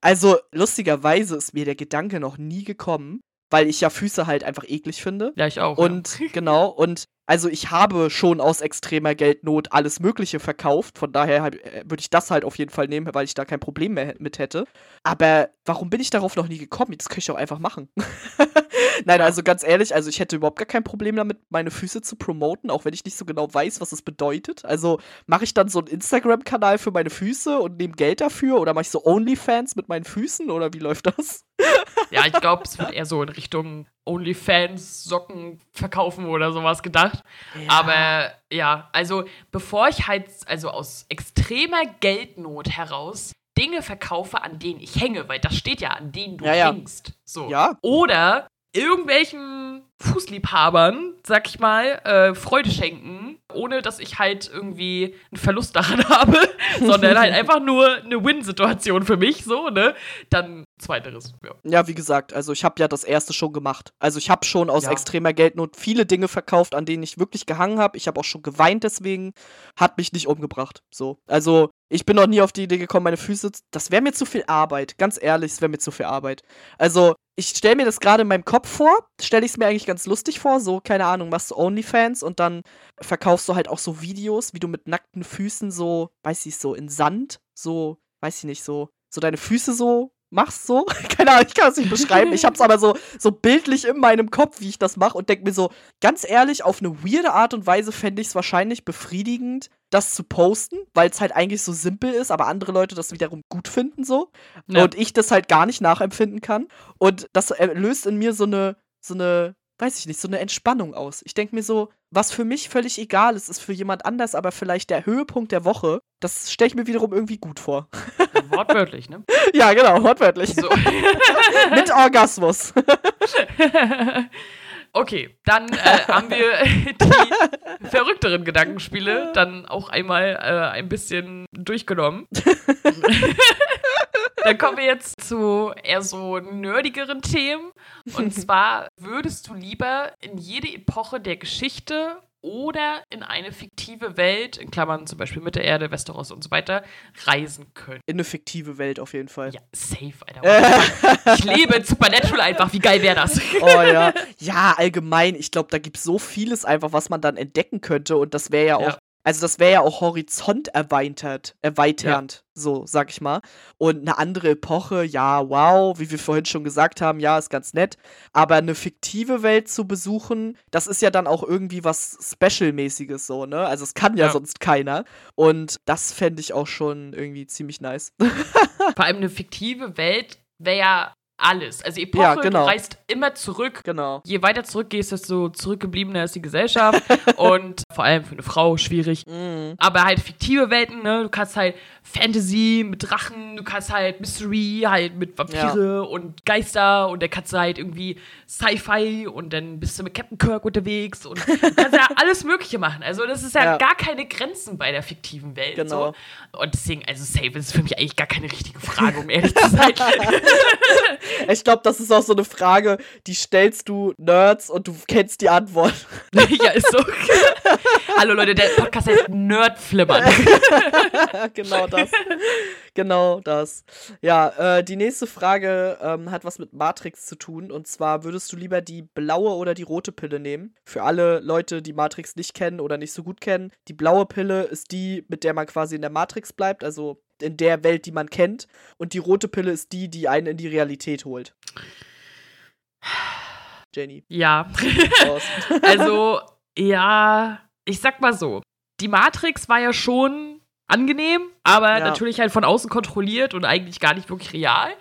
Also, lustigerweise ist mir der Gedanke noch nie gekommen, weil ich ja Füße halt einfach eklig finde. ja, ich auch. Und genau, und also ich habe schon aus extremer Geldnot alles Mögliche verkauft. Von daher äh, würde ich das halt auf jeden Fall nehmen, weil ich da kein Problem mehr mit hätte. Aber warum bin ich darauf noch nie gekommen? Das könnte ich auch einfach machen. <laughs> Nein, also ganz ehrlich, also ich hätte überhaupt gar kein Problem damit, meine Füße zu promoten, auch wenn ich nicht so genau weiß, was es bedeutet. Also mache ich dann so einen Instagram-Kanal für meine Füße und nehme Geld dafür oder mache ich so OnlyFans mit meinen Füßen oder wie läuft das? Ja. ja, ich glaube, es wird eher so in Richtung OnlyFans, Socken verkaufen oder sowas gedacht. Aber ja, also bevor ich halt, also aus extremer Geldnot heraus Dinge verkaufe, an denen ich hänge, weil das steht ja, an denen du Ja, ja. hängst. So. Ja. Oder irgendwelchen Fußliebhabern, sag ich mal, äh, Freude schenken, ohne dass ich halt irgendwie einen Verlust <laughs> daran habe, sondern halt einfach nur eine Win-Situation für mich, so, ne? Dann zweiteres, ja. Ja, wie gesagt, also ich habe ja das erste schon gemacht. Also ich habe schon aus Ja. extremer Geldnot viele Dinge verkauft, an denen ich wirklich gehangen habe. Ich habe auch schon geweint deswegen. Hat mich nicht umgebracht. So. Also ich bin noch nie auf die Idee gekommen, meine Füße. Das wäre mir zu viel Arbeit. Ganz ehrlich, es wäre mir zu viel Arbeit. Also ich stelle mir das gerade in meinem Kopf vor. Stelle ich es mir eigentlich ganz lustig vor. So, keine Ahnung, machst du OnlyFans und dann verkaufst du halt auch so Videos, wie du mit nackten Füßen so, weiß ich, so in Sand, so, weiß ich nicht, so, so deine Füße so machst so. <laughs> Keine Ahnung, ich kann es nicht beschreiben. Ich hab's <laughs> aber so, so bildlich in meinem Kopf, wie ich das mache und denk mir so, ganz ehrlich, auf eine weirde Art und Weise fände ich es wahrscheinlich befriedigend, das zu posten, weil es halt eigentlich so simpel ist, aber andere Leute das wiederum gut finden so. Ja. Und ich das halt gar nicht nachempfinden kann. Und das löst in mir so eine, so eine, weiß ich nicht, so eine Entspannung aus. Ich denke mir so, was für mich völlig egal ist, ist für jemand anders, aber vielleicht der Höhepunkt der Woche, das stelle ich mir wiederum irgendwie gut vor. <laughs> Wortwörtlich, ne? <laughs> ja, genau, wortwörtlich. So. <laughs> Mit Orgasmus. Okay, dann äh, haben wir die verrückteren Gedankenspiele dann auch einmal äh, ein bisschen durchgenommen. Dann kommen wir jetzt zu eher so nerdigeren Themen. Und zwar würdest du lieber in jede Epoche der Geschichte oder in eine fiktive Welt, in Klammern zum Beispiel Mittelerde, Westeros und so weiter, reisen können. In eine fiktive Welt auf jeden Fall. Ja, safe, Alter. ich lebe in Supernatural einfach. Wie geil wäre das? <laughs> oh ja. Ja, allgemein. Ich glaube, da gibt es so vieles einfach, was man dann entdecken könnte. Und das wäre ja auch ja. Also das wäre ja auch Horizont erweitert, erweiternd, ja. so sag ich mal. Und eine andere Epoche, ja, wow, wie wir vorhin schon gesagt haben, ja, ist ganz nett. Aber eine fiktive Welt zu besuchen, das ist ja dann auch irgendwie was Special-mäßiges so, ne? Also es kann ja, ja. sonst keiner. Und das fände ich auch schon irgendwie ziemlich nice. <laughs> Vor allem eine fiktive Welt wäre ja alles. Also Epoche, ja, genau. du reist immer zurück. Genau. Je weiter zurück gehst, desto zurückgebliebener ist die Gesellschaft. <laughs> und vor allem für eine Frau schwierig. Mm. Aber halt fiktive Welten, ne? Du kannst halt Fantasy mit Drachen, du kannst halt Mystery halt mit Vampire ja. und Geister und der kannst du halt irgendwie Sci-Fi und dann bist du mit Captain Kirk unterwegs und du kannst ja <laughs> alles Mögliche machen. Also das ist ja, ja, gar keine Grenzen bei der fiktiven Welt. Genau. So. Und deswegen, also Safe ist für mich eigentlich gar keine richtige Frage, um ehrlich zu sein. <laughs> ich glaube, das ist auch so eine Frage, die stellst du Nerds und du kennst die Antwort. <laughs> ja, ist so. <laughs> Hallo Leute, der Podcast heißt Nerdflimmern. <laughs> genau das. Genau das. Ja, äh, die nächste Frage ähm, hat was mit Matrix zu tun. Und zwar, würdest du lieber die blaue oder die rote Pille nehmen? Für alle Leute, die Matrix nicht kennen oder nicht so gut kennen. Die blaue Pille ist die, mit der man quasi in der Matrix bleibt, also in der Welt, die man kennt. Und die rote Pille ist die, die einen in die Realität holt. Jenny. Ja. <laughs> also, ja, ich sag mal so. Die Matrix war ja schon angenehm, aber ja. natürlich halt von außen kontrolliert und eigentlich gar nicht wirklich real.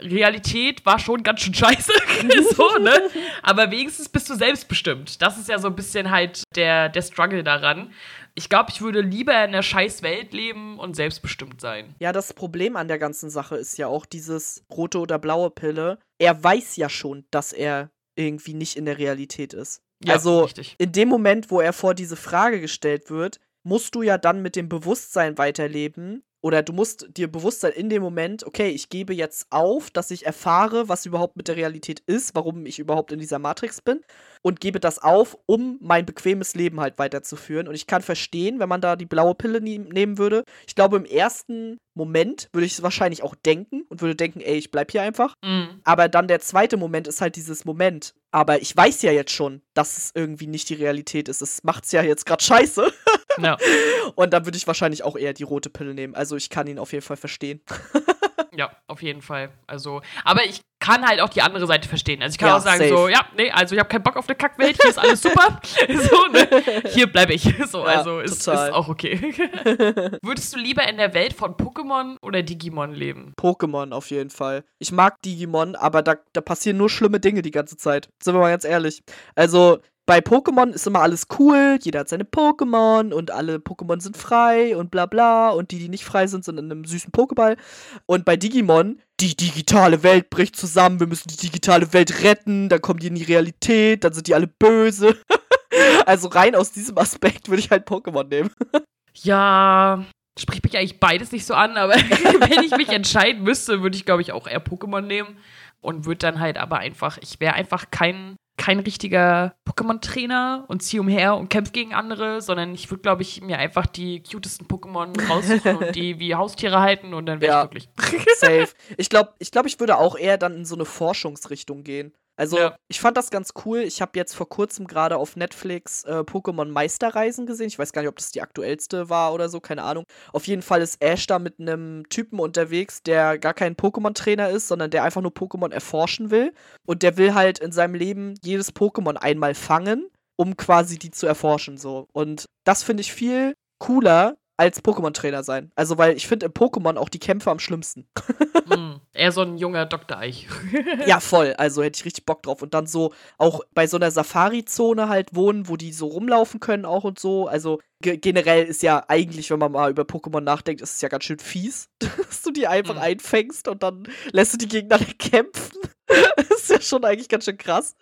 Realität war schon ganz schön scheiße. <laughs> so, ne? Aber wenigstens bist du selbstbestimmt. Das ist ja so ein bisschen halt der, der Struggle daran. Ich glaube, ich würde lieber in der scheiß Welt leben und selbstbestimmt sein. Ja, das Problem an der ganzen Sache ist ja auch dieses rote oder blaue Pille. Er weiß ja schon, dass er irgendwie nicht in der Realität ist. Ja, also richtig. in dem Moment, wo er vor diese Frage gestellt wird, musst du ja dann mit dem Bewusstsein weiterleben. Oder du musst dir bewusst sein in dem Moment, okay, ich gebe jetzt auf, dass ich erfahre, was überhaupt mit der Realität ist, warum ich überhaupt in dieser Matrix bin und gebe das auf, um mein bequemes Leben halt weiterzuführen. Und ich kann verstehen, wenn man da die blaue Pille nie nehmen würde. Ich glaube, im ersten Moment würde ich es wahrscheinlich auch denken und würde denken, ey, ich bleib hier einfach. Mhm. Aber dann der zweite Moment ist halt dieses Moment. Aber ich weiß ja jetzt schon, dass es irgendwie nicht die Realität ist. Es macht's ja jetzt gerade scheiße. Ja. <laughs> Und dann würde ich wahrscheinlich auch eher die rote Pille nehmen. Also ich kann ihn auf jeden Fall verstehen. <laughs> Ja, auf jeden Fall. Also, aber ich kann halt auch die andere Seite verstehen. Also ich kann ja, auch sagen safe. so, ja, nee, also ich habe keinen Bock auf eine Kackwelt, hier ist alles super. <laughs> <laughs> so, ne? Hier bleibe ich. <laughs> So, ja, also ist, ist, auch okay. Würdest du lieber in der Welt von Pokémon oder Digimon leben? Pokémon auf jeden Fall. Ich mag Digimon, aber da, da passieren nur schlimme Dinge die ganze Zeit. Sind wir mal ganz ehrlich. Also, bei Pokémon ist immer alles cool, jeder hat seine Pokémon und alle Pokémon sind frei und bla bla und die, die nicht frei sind, sind in einem süßen Pokéball. Und bei Digimon, die digitale Welt bricht zusammen, wir müssen die digitale Welt retten, dann kommen die in die Realität, dann sind die alle böse. <laughs> also rein aus diesem Aspekt würde ich halt Pokémon nehmen. ja, spricht mich eigentlich beides nicht so an, aber <laughs> wenn ich mich entscheiden müsste, würde ich glaube ich auch eher Pokémon nehmen und würde dann halt aber einfach, ich wäre einfach kein kein richtiger Pokémon-Trainer und ziehe umher und kämpfe gegen andere, sondern ich würde, glaube ich, mir einfach die cutesten Pokémon <laughs> raussuchen und die wie Haustiere halten und dann wäre ja, ich glücklich. Safe. <laughs> Ich glaube, ich, glaub, ich würde auch eher dann in so eine Forschungsrichtung gehen. Also, ja. ich fand das ganz cool. Ich habe jetzt vor kurzem gerade auf Netflix äh, Pokémon Meisterreisen gesehen. Ich weiß gar nicht, ob das die aktuellste war oder so, keine Ahnung. Auf jeden Fall ist Ash da mit einem Typen unterwegs, der gar kein Pokémon-Trainer ist, sondern der einfach nur Pokémon erforschen will. Und der will halt in seinem Leben jedes Pokémon einmal fangen, um quasi die zu erforschen, so. Und das finde ich viel cooler, als Pokémon-Trainer sein. Also, weil ich finde im Pokémon auch die Kämpfe am schlimmsten. mm, <laughs> eher so ein junger Dr. Eich. <laughs> ja, voll. Also hätte ich richtig Bock drauf. Und dann so auch bei so einer Safari-Zone halt wohnen, wo die so rumlaufen können auch und so. Also generell ist ja eigentlich, wenn man mal über Pokémon nachdenkt, ist es ja ganz schön fies, <laughs> dass du die einfach mm. einfängst und dann lässt du die gegeneinander kämpfen. ist ja schon eigentlich ganz schön krass.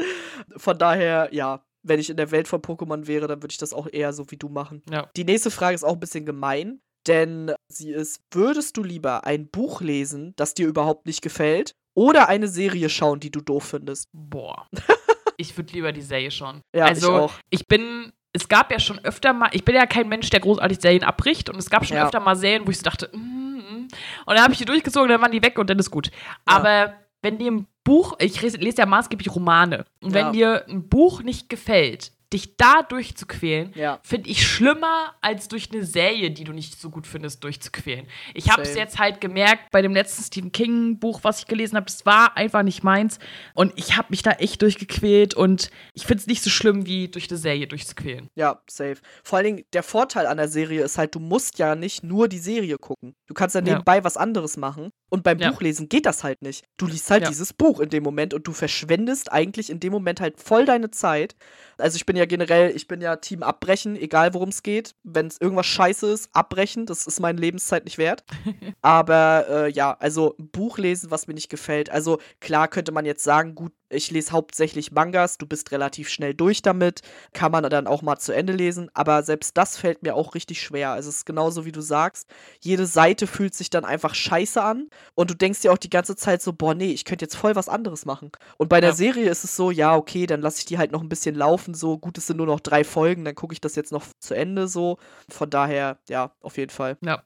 Von daher, ja, wenn ich in der Welt von Pokémon wäre, dann würde ich das auch eher so wie du machen. Ja. Die nächste Frage ist auch ein bisschen gemein. denn sie ist, würdest du lieber ein Buch lesen, das dir überhaupt nicht gefällt, oder eine Serie schauen, die du doof findest? Boah. <laughs> ich würde lieber die Serie schauen. Ja, also, ich auch. ich bin es gab ja schon öfter mal, ich bin ja kein Mensch, der großartig Serien abbricht und es gab schon ja. öfter mal Serien, wo ich so dachte, mm, mm. und dann habe ich die durchgezogen, dann waren die weg und dann ist gut. Ja. Aber wenn dir ein Buch, ich lese ja maßgeblich Romane, und wenn dir ein Buch nicht gefällt, dich da durchzuquälen, ja. finde ich schlimmer, als durch eine Serie, die du nicht so gut findest, durchzuquälen. Ich habe es jetzt halt gemerkt bei dem letzten Stephen King-Buch, was ich gelesen habe, es war einfach nicht meins. Und ich habe mich da echt durchgequält und ich finde es nicht so schlimm, wie durch eine Serie durchzuquälen. Ja, safe. Vor allen Dingen, der Vorteil an der Serie ist halt, du musst ja nicht nur die Serie gucken. Du kannst ja nebenbei ja. was anderes machen. Und beim ja. Buchlesen geht das halt nicht. Du liest halt dieses Buch in dem Moment und du verschwendest eigentlich in dem Moment halt voll deine Zeit. Also ich bin ja generell, ich bin ja Team abbrechen, egal worum es geht. Wenn es irgendwas scheiße ist, abbrechen, das ist meine Lebenszeit nicht wert. <laughs> Aber äh, ja, also ein Buch lesen, was mir nicht gefällt. Also klar könnte man jetzt sagen, gut, ich lese hauptsächlich Mangas, du bist relativ schnell durch damit, kann man dann auch mal zu Ende lesen, aber selbst das fällt mir auch richtig schwer. Also es ist genauso wie du sagst, jede Seite fühlt sich dann einfach scheiße an und du denkst dir auch die ganze Zeit so, boah, nee, ich könnte jetzt voll was anderes machen. Und bei der Serie ist es so, ja, okay, dann lasse ich die halt noch ein bisschen laufen, so gut, es sind nur noch drei Folgen, dann gucke ich das jetzt noch zu Ende so. Von daher, ja, auf jeden Fall. Ja.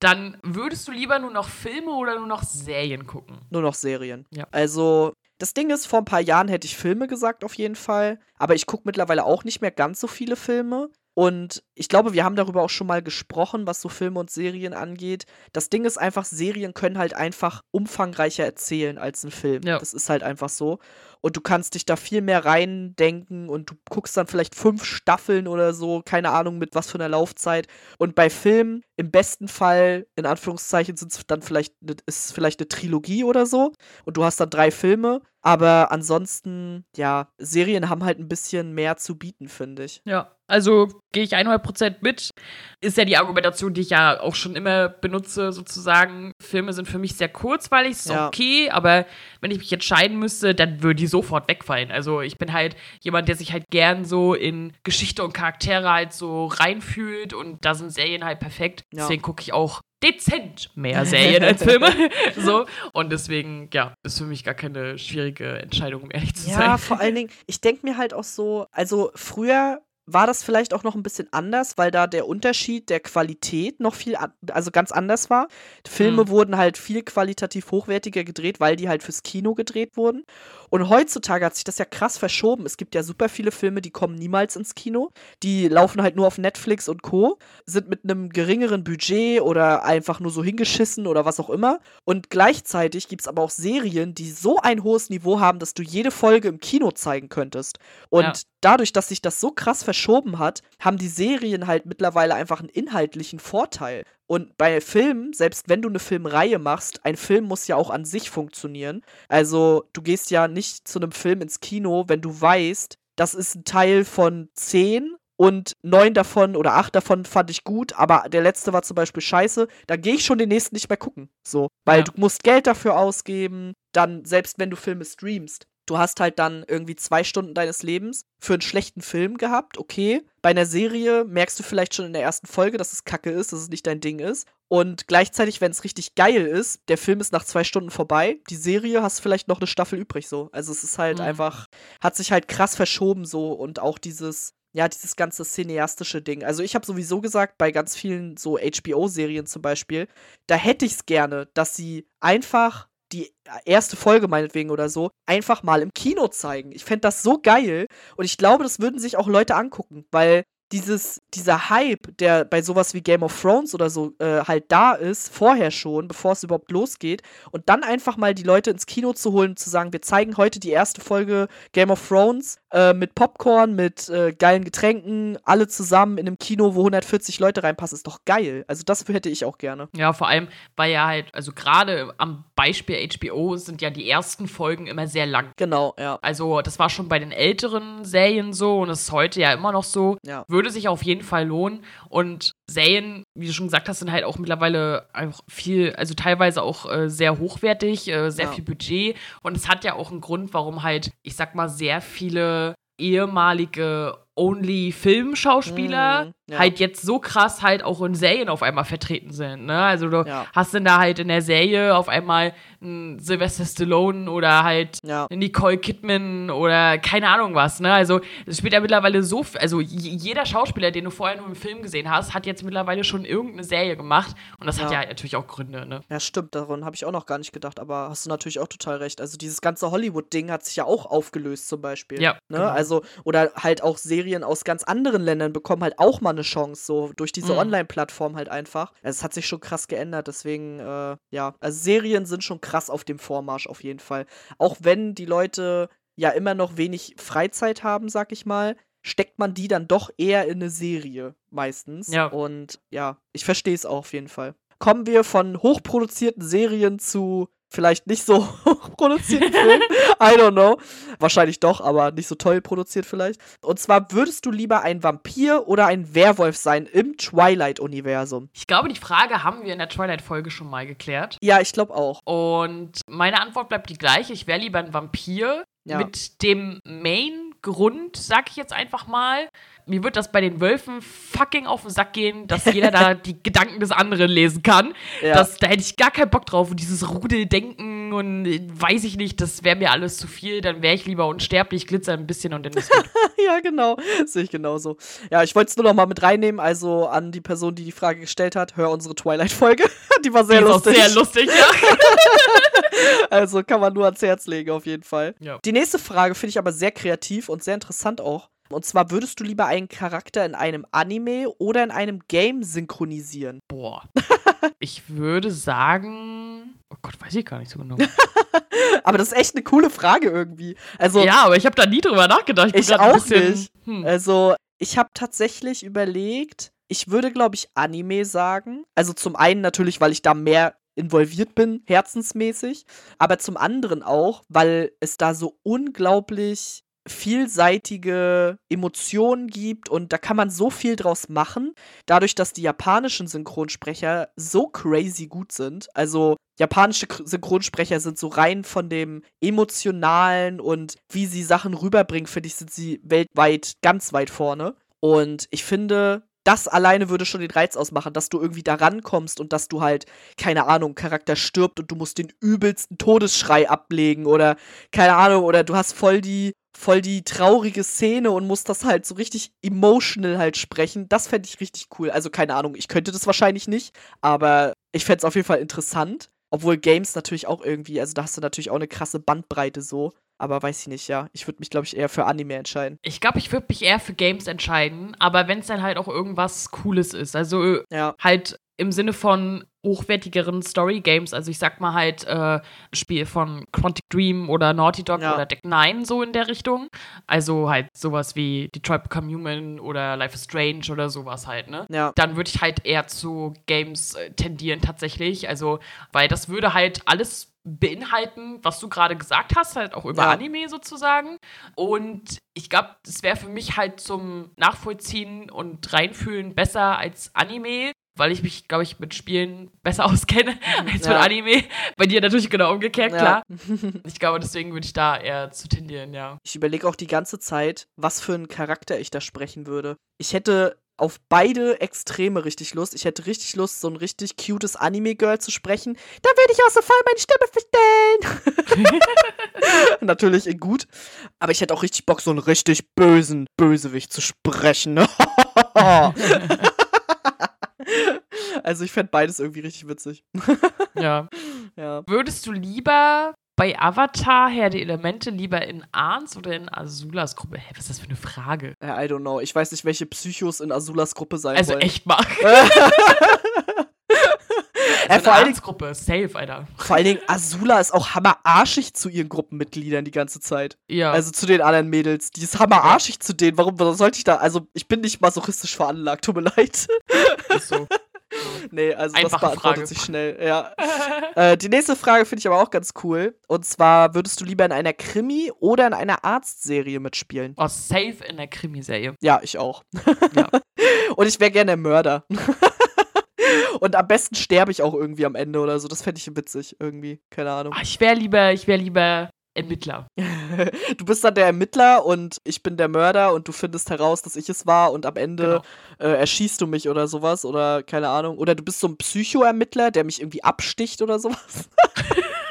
Dann würdest du lieber nur noch Filme oder nur noch Serien gucken? Nur noch Serien. Ja. Also, das Ding ist, vor ein paar Jahren hätte ich Filme gesagt, auf jeden Fall. Aber ich gucke mittlerweile auch nicht mehr ganz so viele Filme. Und ich glaube, wir haben darüber auch schon mal gesprochen, was so Filme und Serien angeht. Das Ding ist einfach, Serien können halt einfach umfangreicher erzählen als ein Film. Ja. Das ist halt einfach so. Und du kannst dich da viel mehr reindenken und du guckst dann vielleicht fünf Staffeln oder so, keine Ahnung mit was für einer Laufzeit. Und bei Filmen, im besten Fall, in Anführungszeichen, sind es dann vielleicht, ist vielleicht eine Trilogie oder so. Und du hast dann drei Filme aber ansonsten, ja, Serien haben halt ein bisschen mehr zu bieten, finde ich. Ja, also gehe ich 100% mit. Ist ja die Argumentation, die ich ja auch schon immer benutze, sozusagen. Filme sind für mich sehr kurzweilig, ist ja. okay, aber wenn ich mich entscheiden müsste, dann würde die sofort wegfallen. Also ich bin halt jemand, der sich halt gern so in Geschichte und Charaktere halt so reinfühlt und da sind Serien halt perfekt. Ja. Deswegen gucke ich auch dezent mehr Serien <laughs> als Filme. <laughs> so. Und deswegen, ja, ist für mich gar keine schwierige Entscheidung, um ehrlich zu ja, sein. Ja, vor allen Dingen, ich denke mir halt auch so, also früher war das vielleicht auch noch ein bisschen anders, weil da der Unterschied der Qualität noch viel, also ganz anders war. Filme mhm. wurden halt viel qualitativ hochwertiger gedreht, weil die halt fürs Kino gedreht wurden. Und heutzutage hat sich das ja krass verschoben. Es gibt ja super viele Filme, die kommen niemals ins Kino. Die laufen halt nur auf Netflix und Co., sind mit einem geringeren Budget oder einfach nur so hingeschissen oder was auch immer. Und gleichzeitig gibt es aber auch Serien, die so ein hohes Niveau haben, dass du jede Folge im Kino zeigen könntest. Und ja. dadurch, dass sich das so krass verschoben hat, haben die Serien halt mittlerweile einfach einen inhaltlichen Vorteil. Und bei Filmen, selbst wenn du eine Filmreihe machst, ein Film muss ja auch an sich funktionieren. Also du gehst ja nicht zu einem Film ins Kino, wenn du weißt, das ist ein Teil von zehn und neun davon oder acht davon fand ich gut, aber der letzte war zum Beispiel scheiße, dann gehe ich schon den nächsten nicht mehr gucken. So. Weil ja. du musst Geld dafür ausgeben, dann, selbst wenn du Filme streamst, Du hast halt dann irgendwie zwei Stunden deines Lebens für einen schlechten Film gehabt, okay. Bei einer Serie merkst du vielleicht schon in der ersten Folge, dass es kacke ist, dass es nicht dein Ding ist. Und gleichzeitig, wenn es richtig geil ist, der Film ist nach zwei Stunden vorbei, die Serie hast vielleicht noch eine Staffel übrig so. Also es ist halt mhm. einfach, hat sich halt krass verschoben so und auch dieses, ja, dieses ganze cineastische Ding. Also ich habe sowieso gesagt, bei ganz vielen so HBO-Serien zum Beispiel, da hätte ich es gerne, dass sie einfach die erste Folge meinetwegen oder so einfach mal im Kino zeigen. Ich fände das so geil und ich glaube, das würden sich auch Leute angucken, weil dieses, dieser Hype, der bei sowas wie Game of Thrones oder so äh, halt da ist, vorher schon, bevor es überhaupt losgeht, und dann einfach mal die Leute ins Kino zu holen, zu sagen, wir zeigen heute die erste Folge Game of Thrones äh, mit Popcorn, mit äh, geilen Getränken, alle zusammen in einem Kino, wo 140 Leute reinpassen, ist doch geil. Also das hätte ich auch gerne. Ja, vor allem, weil ja halt, also gerade am Beispiel HBO sind ja die ersten Folgen immer sehr lang. Genau, ja. Also das war schon bei den älteren Serien so und ist heute ja immer noch so. Ja würde sich auf jeden Fall lohnen. Und Serien, wie du schon gesagt hast, sind halt auch mittlerweile einfach viel, also teilweise auch äh, sehr hochwertig, äh, sehr ja. viel Budget. Und es hat ja auch einen Grund, warum halt, ich sag mal, sehr viele ehemalige Only-Film-Schauspieler mm. Ja. halt jetzt so krass halt auch in Serien auf einmal vertreten sind. Ne? Also du ja. hast dann da halt in der Serie auf einmal einen Sylvester Stallone oder halt ja. Nicole Kidman oder keine Ahnung was. Ne? Also es spielt ja mittlerweile so, also jeder Schauspieler, den du vorher nur im Film gesehen hast, hat jetzt mittlerweile schon irgendeine Serie gemacht und das hat ja natürlich auch Gründe. Ne? Ja, stimmt, daran habe ich auch noch gar nicht gedacht, aber hast du natürlich auch total recht. Also dieses ganze Hollywood-Ding hat sich ja auch aufgelöst zum Beispiel. Ja. Ne? Genau. Also, oder halt auch Serien aus ganz anderen Ländern bekommen halt auch mal eine Chance, so durch diese mhm. Online-Plattform halt einfach. Also, es hat sich schon krass geändert, deswegen, äh, ja, also Serien sind schon krass auf dem Vormarsch auf jeden Fall. Auch wenn die Leute ja immer noch wenig Freizeit haben, sag ich mal, steckt man die dann doch eher in eine Serie meistens. Ja. Und ja, ich verstehe es auch auf jeden Fall. Kommen wir von hochproduzierten Serien zu vielleicht nicht so <laughs> produziert Film. I don't know. Wahrscheinlich doch, aber nicht so toll produziert vielleicht. Und zwar würdest du lieber ein Vampir oder ein Werwolf sein im Twilight-Universum? Ich glaube, die Frage haben wir in der Twilight-Folge schon mal geklärt. Ja, ich glaube auch. Und meine Antwort bleibt die gleiche. Ich wäre lieber ein Vampir ja. mit dem Main-Grund, sag ich jetzt einfach mal, mir wird das bei den Wölfen fucking auf den Sack gehen, dass jeder da <laughs> die Gedanken des anderen lesen kann. Ja. Das, da hätte ich gar keinen Bock drauf. Und dieses Rudeldenken und weiß ich nicht, das wäre mir alles zu viel. Dann wäre ich lieber unsterblich, glitzer ein bisschen und dann ist gut. <laughs> ja, genau. Sehe ich genauso. Ja, ich wollte es nur noch mal mit reinnehmen. Also an die Person, die die Frage gestellt hat, hör unsere Twilight-Folge. <laughs> die war sehr die lustig. sehr lustig, ja. <laughs> also kann man nur ans Herz legen, auf jeden Fall. Ja. Die nächste Frage finde ich aber sehr kreativ und sehr interessant auch. Und zwar würdest du lieber einen Charakter in einem Anime oder in einem Game synchronisieren? Boah. Ich würde sagen. Oh Gott, weiß ich gar nicht so genau. <laughs> aber das ist echt eine coole Frage irgendwie. Also, ja, aber ich habe da nie drüber nachgedacht. Ich, ich auch bisschen, nicht. Hm. Also, ich habe tatsächlich überlegt, ich würde, glaube ich, Anime sagen. Also zum einen natürlich, weil ich da mehr involviert bin, herzensmäßig, aber zum anderen auch, weil es da so unglaublich vielseitige Emotionen gibt und da kann man so viel draus machen, dadurch, dass die japanischen Synchronsprecher so crazy gut sind. Also japanische Synchronsprecher sind so rein von dem emotionalen und wie sie Sachen rüberbringen, finde ich, sind sie weltweit ganz weit vorne. Und ich finde, das alleine würde schon den Reiz ausmachen, dass du irgendwie da rankommst und dass du halt, keine Ahnung, Charakter stirbt und du musst den übelsten Todesschrei ablegen oder, keine Ahnung, oder du hast voll die voll die traurige Szene und muss das halt so richtig emotional halt sprechen. Das fände ich richtig cool. Also keine Ahnung, ich könnte das wahrscheinlich nicht, aber ich fände es auf jeden Fall interessant. Obwohl Games natürlich auch irgendwie, also da hast du natürlich auch eine krasse Bandbreite so. Aber weiß ich nicht, ja. Ich würde mich, glaube ich, eher für Anime entscheiden. Ich glaube, ich würde mich eher für Games entscheiden, aber wenn es dann halt auch irgendwas Cooles ist. Also ja. halt im Sinne von hochwertigeren Story-Games. Also ich sag mal halt äh, Spiel von Quantic Dream oder Naughty Dog ja. oder Deck 9 so in der Richtung. Also halt sowas wie Detroit Become Human oder Life is Strange oder sowas halt, ne? Ja. Dann würde ich halt eher zu Games äh, tendieren tatsächlich. Also, weil das würde halt alles beinhalten, was du gerade gesagt hast, halt auch über ja. Anime sozusagen. Und ich glaube, das wäre für mich halt zum Nachvollziehen und Reinfühlen besser als Anime, weil ich mich, glaube ich, mit Spielen besser <laughs> auskenne als ja. mit Anime. Bei dir natürlich genau umgekehrt, ja. klar. <laughs> ich glaube, deswegen würde ich da eher zu tendieren, ja. Ich überlege auch die ganze Zeit, was für einen Charakter ich da sprechen würde. Ich hätte auf beide Extreme richtig Lust. Ich hätte richtig Lust, so ein richtig cutes Anime-Girl zu sprechen. Da würde ich auch sofort meine Stimme verstellen. <laughs> Natürlich gut. Aber ich hätte auch richtig Bock, so einen richtig bösen Bösewicht zu sprechen. Also ich fände beides irgendwie richtig witzig. <laughs> ja. ja. Würdest du lieber bei Avatar Herr die Elemente lieber in Arns oder in Azulas Gruppe? Hä, was ist das für eine Frage? I don't know. Ich weiß nicht, welche Psychos in Azulas Gruppe sein also wollen. Also echt mal. ja, <laughs> <laughs> vor allen Gruppe, safe, Alter. Vor allen Dingen, Azula ist auch hammerarschig zu ihren Gruppenmitgliedern die ganze Zeit. Ja. Also zu den anderen Mädels. Die ist hammerarschig ja. zu denen. Warum, warum sollte ich da? Also, ich bin nicht masochistisch veranlagt, tut mir leid. Ist so. <laughs> Nee, also Einfache das beantwortet Frage. sich schnell, ja. äh, die nächste Frage finde ich aber auch ganz cool. Und zwar, würdest du lieber in einer Krimi- oder in einer Arztserie mitspielen? Oh, safe in der Krimiserie. Ja, ich auch. Ja. <laughs> Und ich wäre gerne der Mörder. <laughs> Und am besten sterbe ich auch irgendwie am Ende oder so. Das fände ich witzig irgendwie. Keine Ahnung. Ach, ich wäre lieber, ich wäre lieber Ermittler. <laughs> du bist dann der Ermittler und ich bin der Mörder und du findest heraus, dass ich es war und am Ende genau. äh, erschießt du mich oder sowas oder keine Ahnung. Oder du bist so ein Psycho-Ermittler, der mich irgendwie absticht oder sowas.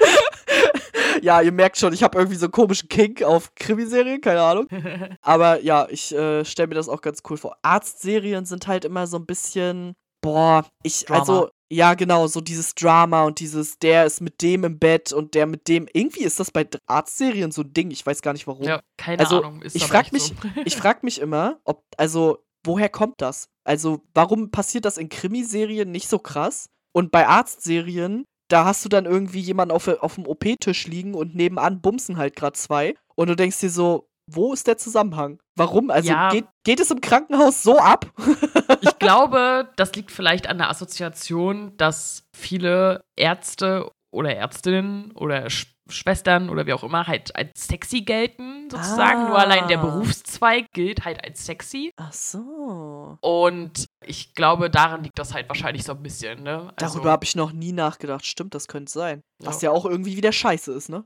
<laughs> ja, ihr merkt schon, ich habe irgendwie so einen komischen Kink auf Krimiserien, keine Ahnung. <laughs> Aber ja, ich äh, stelle mir das auch ganz cool vor. Arztserien sind halt immer so ein bisschen, boah, ich, Drama. also, ja, genau, so dieses Drama und dieses, der ist mit dem im Bett und der mit dem. Irgendwie ist das bei Arztserien so ein Ding, ich weiß gar nicht warum. Ja, keine also, Ahnung. Ist ich frage mich, so. <laughs> ich frag mich immer, ob, also, woher kommt das? Also, warum passiert das in Krimiserien nicht so krass? Und bei Arztserien da hast du dann irgendwie jemanden auf, auf dem OP-Tisch liegen und nebenan bumsen halt gerade zwei. Und du denkst dir so, wo ist der Zusammenhang? Warum? Also ja. geht, geht es im Krankenhaus so ab? <laughs> ich glaube, das liegt vielleicht an der Assoziation, dass viele Ärzte oder Ärztinnen oder Schwestern oder wie auch immer halt als sexy gelten, sozusagen. Ah. Nur allein der ah. Berufszweig gilt halt als sexy. Ach so. Und ich glaube, daran liegt das halt wahrscheinlich so ein bisschen, ne? Also, Darüber habe ich noch nie nachgedacht. Stimmt, das könnte sein. Was ja, ja auch irgendwie wieder scheiße ist, ne?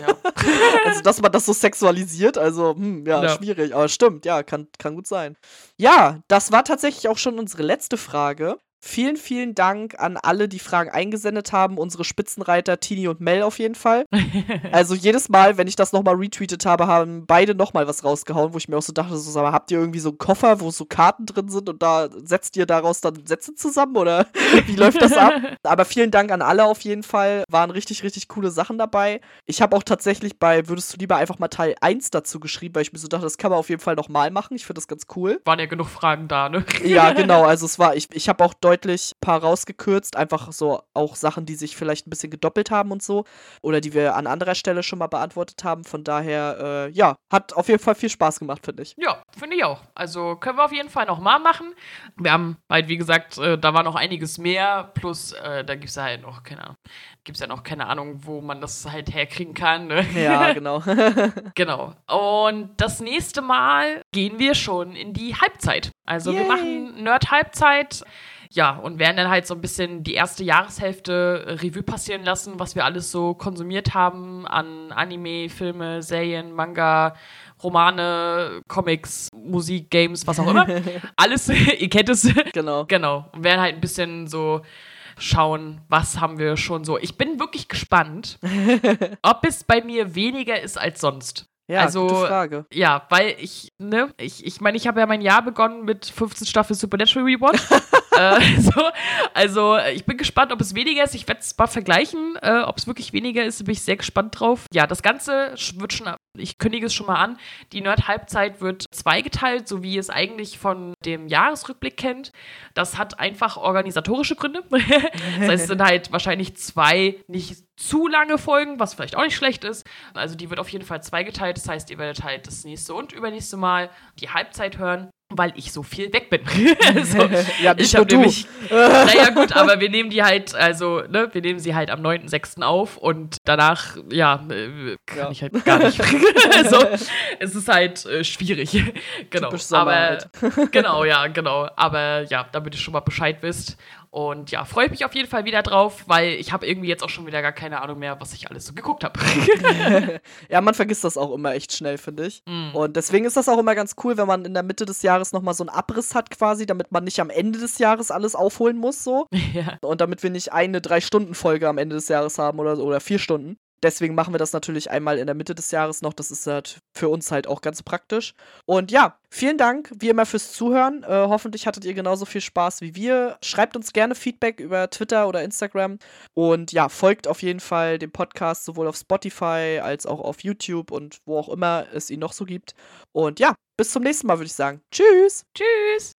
Ja. <laughs> also, dass man das so sexualisiert, also, hm, ja, ja, schwierig. Aber stimmt, ja, kann, kann gut sein. Ja, das war tatsächlich auch schon unsere letzte Frage. Vielen, vielen Dank an alle, die Fragen eingesendet haben. Unsere Spitzenreiter Tini und Mel auf jeden Fall. <laughs> also jedes Mal, wenn ich das nochmal retweetet habe, haben beide nochmal was rausgehauen, wo ich mir auch so dachte, so, aber habt ihr irgendwie so einen Koffer, wo so Karten drin sind und da setzt ihr daraus dann Sätze zusammen oder <laughs> wie läuft das ab? <laughs> Aber vielen Dank an alle auf jeden Fall. Waren richtig, richtig coole Sachen dabei. Ich habe auch tatsächlich bei Würdest du lieber einfach mal Teil 1 dazu geschrieben, weil ich mir so dachte, das kann man auf jeden Fall nochmal machen. Ich finde das ganz cool. Waren ja genug Fragen da, ne? ja, genau. Also es war, ich, ich habe auch deutlich ein paar rausgekürzt, einfach so auch Sachen, die sich vielleicht ein bisschen gedoppelt haben und so oder die wir an anderer Stelle schon mal beantwortet haben. Von daher, äh, ja, hat auf jeden Fall viel Spaß gemacht, finde ich. Ja, finde ich auch. Also können wir auf jeden Fall nochmal machen. Wir haben halt, wie gesagt, äh, da war noch einiges mehr, plus äh, da gibt es ja halt noch, keine Ahnung, gibt es ja noch keine Ahnung, wo man das halt herkriegen kann. Ne? Ja, <laughs> genau. <laughs> genau. Und das nächste Mal gehen wir schon in die Halbzeit. Also Yay. wir machen Nerd-Halbzeit. Ja, und werden dann halt so ein bisschen die erste Jahreshälfte äh, Revue passieren lassen, was wir alles so konsumiert haben an Anime, Filme, Serien, Manga, Romane, Comics, Musik, Games, was auch immer. <laughs> alles, <laughs> ihr kennt es. Genau. Genau. Und werden halt ein bisschen so schauen, was haben wir schon so. Ich bin wirklich gespannt, <laughs> ob es bei mir weniger ist als sonst. Ja, also, gute Frage. Ja, weil ich, ne, ich, ich meine, ich habe ja mein Jahr begonnen mit 15 Staffeln Supernatural Rewatch. Äh, <laughs> so, also, ich bin gespannt, ob es weniger ist. Ich werde es mal vergleichen. Äh, ob es wirklich weniger ist, bin ich sehr gespannt drauf. Ja, das Ganze wird schon, ich kündige es schon mal an. Die Nerd-Halbzeit wird zweigeteilt, so wie ihr es eigentlich von dem Jahresrückblick kennt. Das hat einfach organisatorische Gründe. <laughs> das heißt, es sind halt wahrscheinlich zwei nicht zu lange Folgen, was vielleicht auch nicht schlecht ist. Also die wird auf jeden Fall zweigeteilt. Das heißt, ihr werdet halt das nächste und übernächste Mal die Halbzeit hören weil ich so viel weg bin. <laughs> so, <laughs> ja, ich habe nämlich, <laughs> naja gut, aber wir nehmen die halt, also, ne, wir nehmen sie halt am 9.6. auf und danach, ja, äh, kann ja. ich halt gar nicht. also, es ist halt äh, schwierig. genau. Aber, halt. genau, ja, genau. Aber ja, damit ihr schon mal Bescheid wisst. Und ja, freue ich mich auf jeden Fall wieder drauf, weil ich habe irgendwie jetzt auch schon wieder gar keine Ahnung mehr, was ich alles so geguckt habe. <laughs> <laughs> ja, man vergisst das auch immer echt schnell, finde ich. Mm. Und deswegen ist das auch immer ganz cool, wenn man in der Mitte des Jahres nochmal so einen Abriss hat quasi, damit man nicht am Ende des Jahres alles aufholen muss so. <laughs> Ja. Und damit wir nicht eine Drei-Stunden-Folge am Ende des Jahres haben oder, oder vier Stunden deswegen machen wir das natürlich einmal in der Mitte des Jahres noch. Das ist halt für uns halt auch ganz praktisch. Und ja, vielen Dank wie immer fürs Zuhören. Äh, hoffentlich hattet ihr genauso viel Spaß wie wir. Schreibt uns gerne Feedback über Twitter oder Instagram. Und ja, folgt auf jeden Fall dem Podcast sowohl auf Spotify als auch auf YouTube und wo auch immer es ihn noch so gibt. Und ja, bis zum nächsten Mal würde ich sagen. Tschüss. Tschüss.